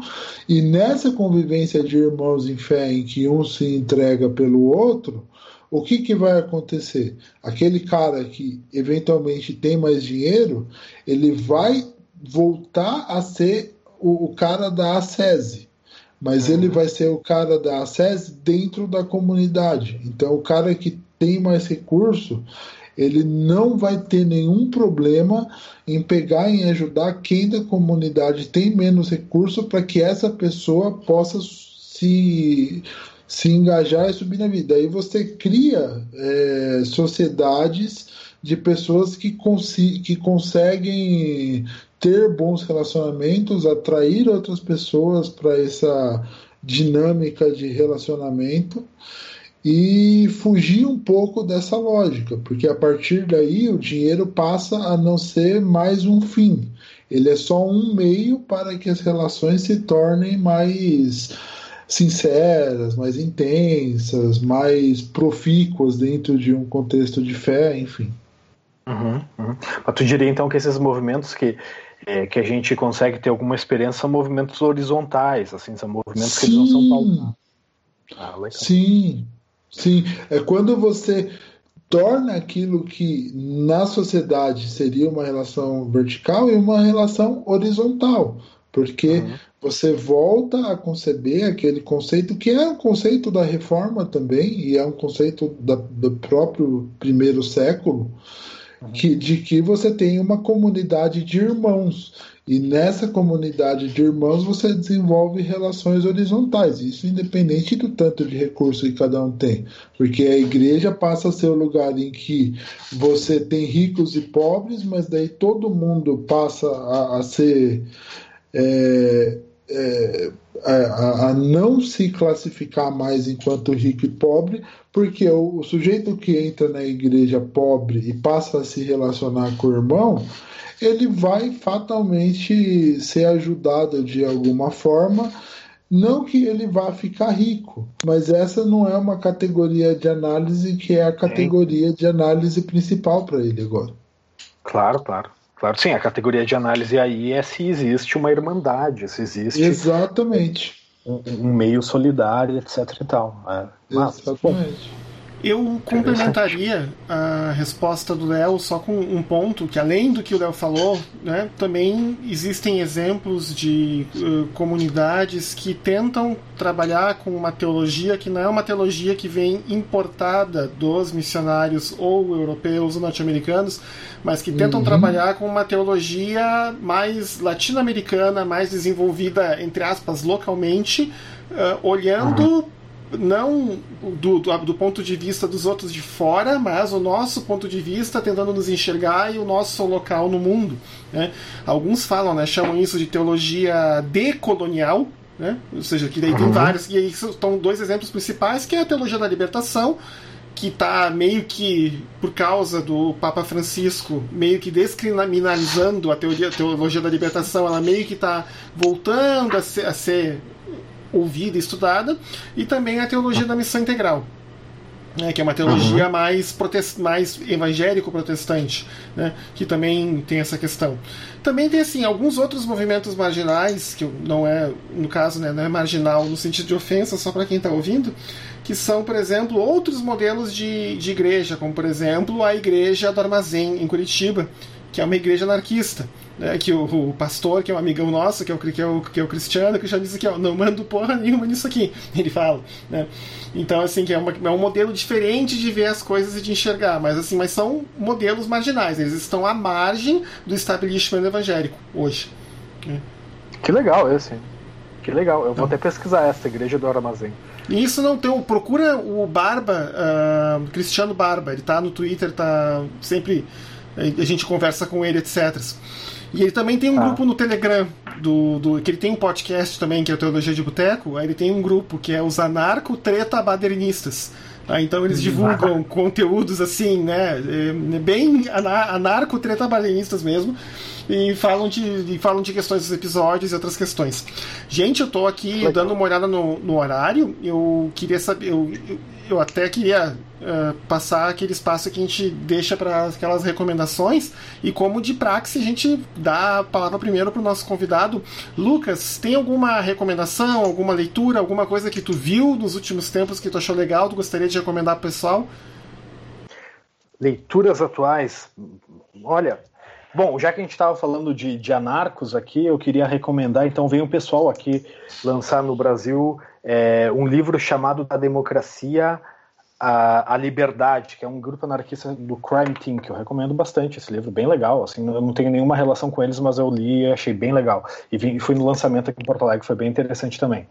e nessa convivência de irmãos em fé em que um se entrega pelo outro, o que, que vai acontecer? Aquele cara que eventualmente tem mais dinheiro, ele vai voltar a ser o, o cara da ACESE, mas uhum. ele vai ser o cara da ACESE dentro da comunidade. Então, o cara que tem mais recurso, ele não vai ter nenhum problema em pegar e ajudar quem da comunidade tem menos recurso para que essa pessoa possa se se engajar e subir na vida. Aí você cria é, sociedades de pessoas que, que conseguem ter bons relacionamentos, atrair outras pessoas para essa dinâmica de relacionamento e fugir um pouco dessa lógica, porque a partir daí o dinheiro passa a não ser mais um fim, ele é só um meio para que as relações se tornem mais sinceras, mais intensas, mais profícuas dentro de um contexto de fé, enfim. Uhum, uhum. Mas tu diria então que esses movimentos que, é, que a gente consegue ter alguma experiência são movimentos horizontais, assim, são movimentos sim. que não são pautados. Ah, sim, sim. É quando você torna aquilo que na sociedade seria uma relação vertical e uma relação horizontal. Porque uhum. Você volta a conceber aquele conceito que é um conceito da reforma também, e é um conceito da, do próprio primeiro século, que, de que você tem uma comunidade de irmãos. E nessa comunidade de irmãos você desenvolve relações horizontais, isso independente do tanto de recurso que cada um tem. Porque a igreja passa a ser o lugar em que você tem ricos e pobres, mas daí todo mundo passa a, a ser. É, é, a, a, não se classificar mais enquanto rico e pobre, porque o, o, sujeito que entra na igreja pobre e passa a se relacionar com o irmão, ele vai fatalmente ser ajudado de alguma forma. Não que ele vá ficar rico, mas essa não é uma categoria de análise que é a categoria de análise principal para ele agora. Claro, claro. Claro, sim, a categoria de análise aí é se existe uma irmandade, se existe. Exatamente. Um, um meio solidário, etc e tal. É. Mas, Exatamente. Bom, eu complementaria a resposta do Léo só com um ponto, que além do que o Léo falou, né, também existem exemplos de uh, comunidades que tentam trabalhar com uma teologia que não é uma teologia que vem importada dos missionários ou europeus ou norte-americanos, mas que tentam uhum. trabalhar com uma teologia mais latino-americana, mais desenvolvida, entre aspas, localmente, uh, olhando uhum não do, do, do, ponto de vista dos outros de fora, mas o nosso ponto de vista tentando nos enxergar e o nosso local no mundo. Né? Alguns falam, né, chamam isso de teologia decolonial, né? ou seja, que daí tem uhum. vários, e aí estão dois exemplos principais, que é a teologia da libertação, que está meio que, por causa do Papa Francisco, meio que descriminalizando a, teoria, a teologia da libertação, ela meio que está voltando a ser, a ser ouvida e estudada, e também a teologia da missão integral. Né, que é uma teologia uhum. mais, protest, mais evangélico-protestante, né, que também tem essa questão. Também tem assim alguns outros movimentos marginais, que não é, no caso, né, não é marginal no sentido de ofensa, só para quem está ouvindo, que são, por exemplo, outros modelos de, de igreja, como por exemplo a Igreja do Armazém, em Curitiba, que é uma igreja anarquista né, que o, o, pastor, que é um amigão nosso, que é o, que é o, que é o Cristiano, que já diz aqui, ó, não mando porra nenhuma nisso aqui, ele fala, né? Então, assim, que é, uma, é um modelo diferente de ver as coisas e de enxergar, mas assim, mas são modelos marginais, eles estão à margem do establishment evangélico hoje. Né? Que legal esse, que legal, eu vou então. até pesquisar essa Igreja do Armazém. E isso não tem. Procura o Barba, uh, Cristiano Barba, ele tá no Twitter, tá sempre. A gente conversa com ele, etc. E ele também tem um ah. grupo no Telegram, do, do, que ele tem um podcast também, que é o Teologia de Boteco. Aí ele tem um grupo que é os Anarco-Treta-Badernistas. Tá? Então eles divulgam conteúdos assim, né? É, bem anarco-treta-badernistas mesmo. E falam, de, e falam de questões dos episódios e outras questões. Gente, eu tô aqui Legal. dando uma olhada no, no horário. Eu queria saber. Eu, eu até queria uh, passar aquele espaço que a gente deixa para aquelas recomendações e como de praxe a gente dá a palavra primeiro para o nosso convidado. Lucas, tem alguma recomendação, alguma leitura, alguma coisa que tu viu nos últimos tempos que tu achou legal, tu gostaria de recomendar para o pessoal? Leituras atuais. Olha, Bom, já que a gente estava falando de, de, anarcos aqui, eu queria recomendar, então vem o pessoal aqui lançar no Brasil é, um livro chamado Da Democracia a, a, Liberdade, que é um grupo anarquista do Crime Team, que eu recomendo bastante esse livro, bem legal. Assim, eu não tenho nenhuma relação com eles, mas eu li e achei bem legal. E, fui no lançamento aqui em Porto Alegre, foi bem interessante também.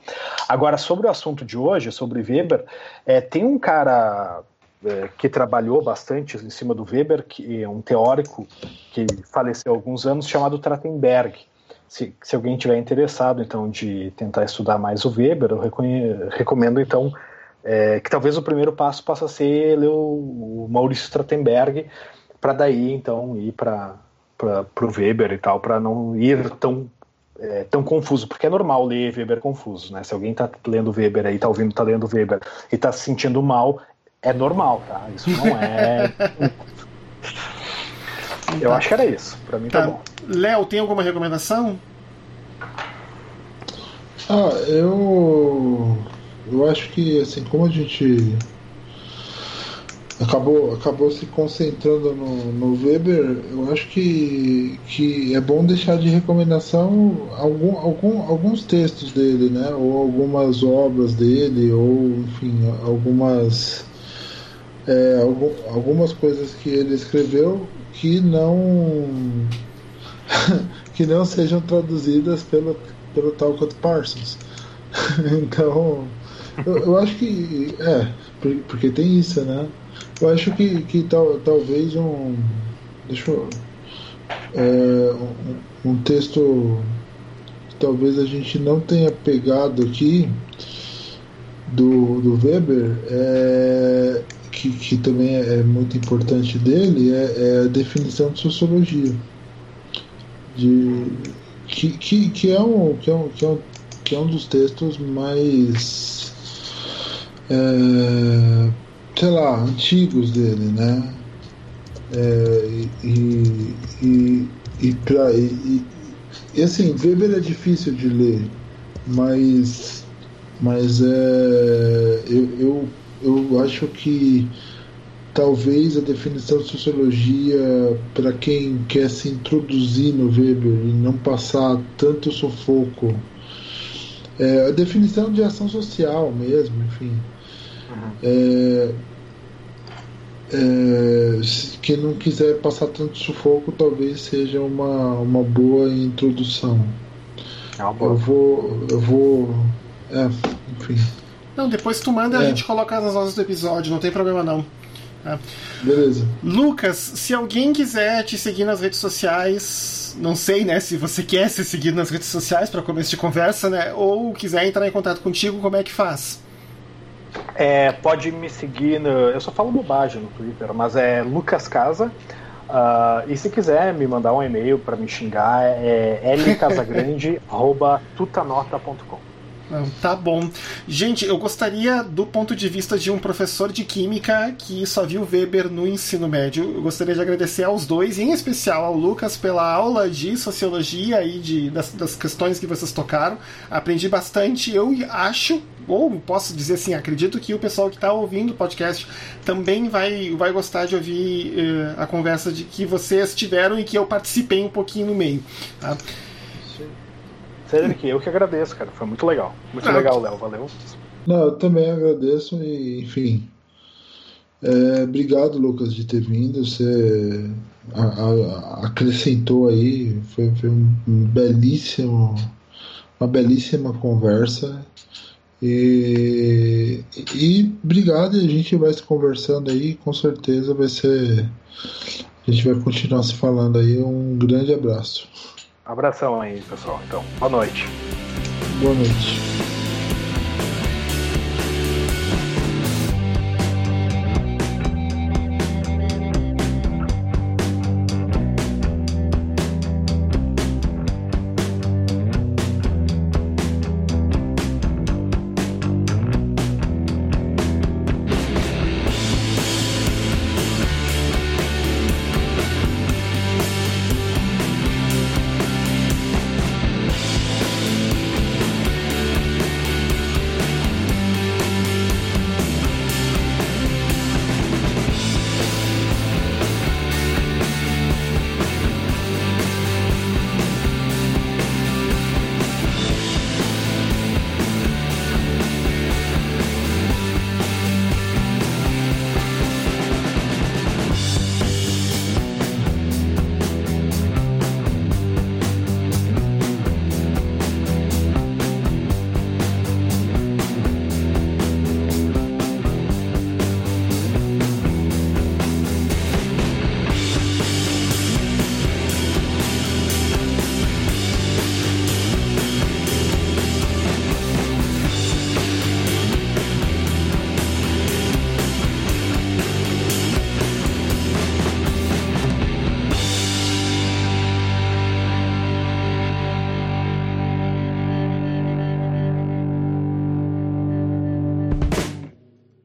Agora, sobre o assunto de hoje, sobre Weber, é, tem um cara é, que trabalhou bastante em cima do Weber, que é um teórico que faleceu há alguns anos, chamado Trachtenberg. Se, se alguém tiver interessado, então, de tentar estudar mais o Weber, eu recomendo, então, é, que talvez o primeiro passo possa ser ler o, o Maurício Trachtenberg, para daí, então, ir para o Weber e tal, para não ir tão é, tão confuso, porque é normal ler Weber confuso, né? Se alguém está lendo Weber aí, está ouvindo, está lendo Weber e está se sentindo mal, é normal, tá? Isso não é. Eu acho que era isso. Para mim tá, tá bom. Léo, tem alguma recomendação? Ah, eu. Eu acho que, assim, como a gente acabou, acabou se concentrando no, no Weber, eu acho que, que é bom deixar de recomendação algum, algum, alguns textos dele, né? Ou algumas obras dele, ou enfim, algumas é, algumas coisas que ele escreveu que não que não sejam traduzidas pelo, pelo tal quanto Parsons. então, eu, acho que é, porque tem isso, né? Eu acho que, que tal, talvez um deixa eu, é, um, um texto que talvez a gente não tenha pegado aqui do, do Weber é, que, que também é muito importante dele é, é a definição de sociologia de que, que, que, é um, que, é um, que, é um, que é um dos textos mais é, sei lá, antigos dele, né? É, e, e, e, pra, e, e, assim, Weber é difícil de ler, mas, mas é, eu, eu, eu acho que talvez a definição de sociologia para quem quer se introduzir no Weber e não passar tanto sufoco é, a definição de ação social mesmo enfim. É, é, quem não quiser passar tanto sufoco, talvez seja uma, uma boa introdução. É uma boa. Eu vou. Eu vou. É, enfim. Não, depois tu manda é. a gente coloca nas notas do episódio, não tem problema não. É. Beleza. Lucas, se alguém quiser te seguir nas redes sociais, não sei, né, se você quer ser seguido nas redes sociais para começo de conversa, né, ou quiser entrar em contato contigo, como é que faz? É, pode me seguir no. Eu só falo bobagem no Twitter, mas é Lucas Casa. Uh, e se quiser me mandar um e-mail para me xingar, é lcasagrande.tutanota.com. Tá bom. Gente, eu gostaria, do ponto de vista de um professor de química que só viu Weber no ensino médio, eu gostaria de agradecer aos dois, em especial ao Lucas, pela aula de sociologia e de, das, das questões que vocês tocaram. Aprendi bastante. Eu acho, ou posso dizer assim, acredito que o pessoal que está ouvindo o podcast também vai, vai gostar de ouvir uh, a conversa de que vocês tiveram e que eu participei um pouquinho no meio. Tá? Cedric, eu que agradeço, cara. Foi muito legal. Muito ah, legal, Léo. Valeu. Não, eu também agradeço e, enfim. É, obrigado, Lucas, de ter vindo. Você a, a, acrescentou aí. Foi, foi um, um belíssimo, uma belíssima conversa. E, e obrigado, a gente vai se conversando aí, com certeza vai ser. A gente vai continuar se falando aí. Um grande abraço. Abração aí, pessoal. Então, boa noite. Boa noite.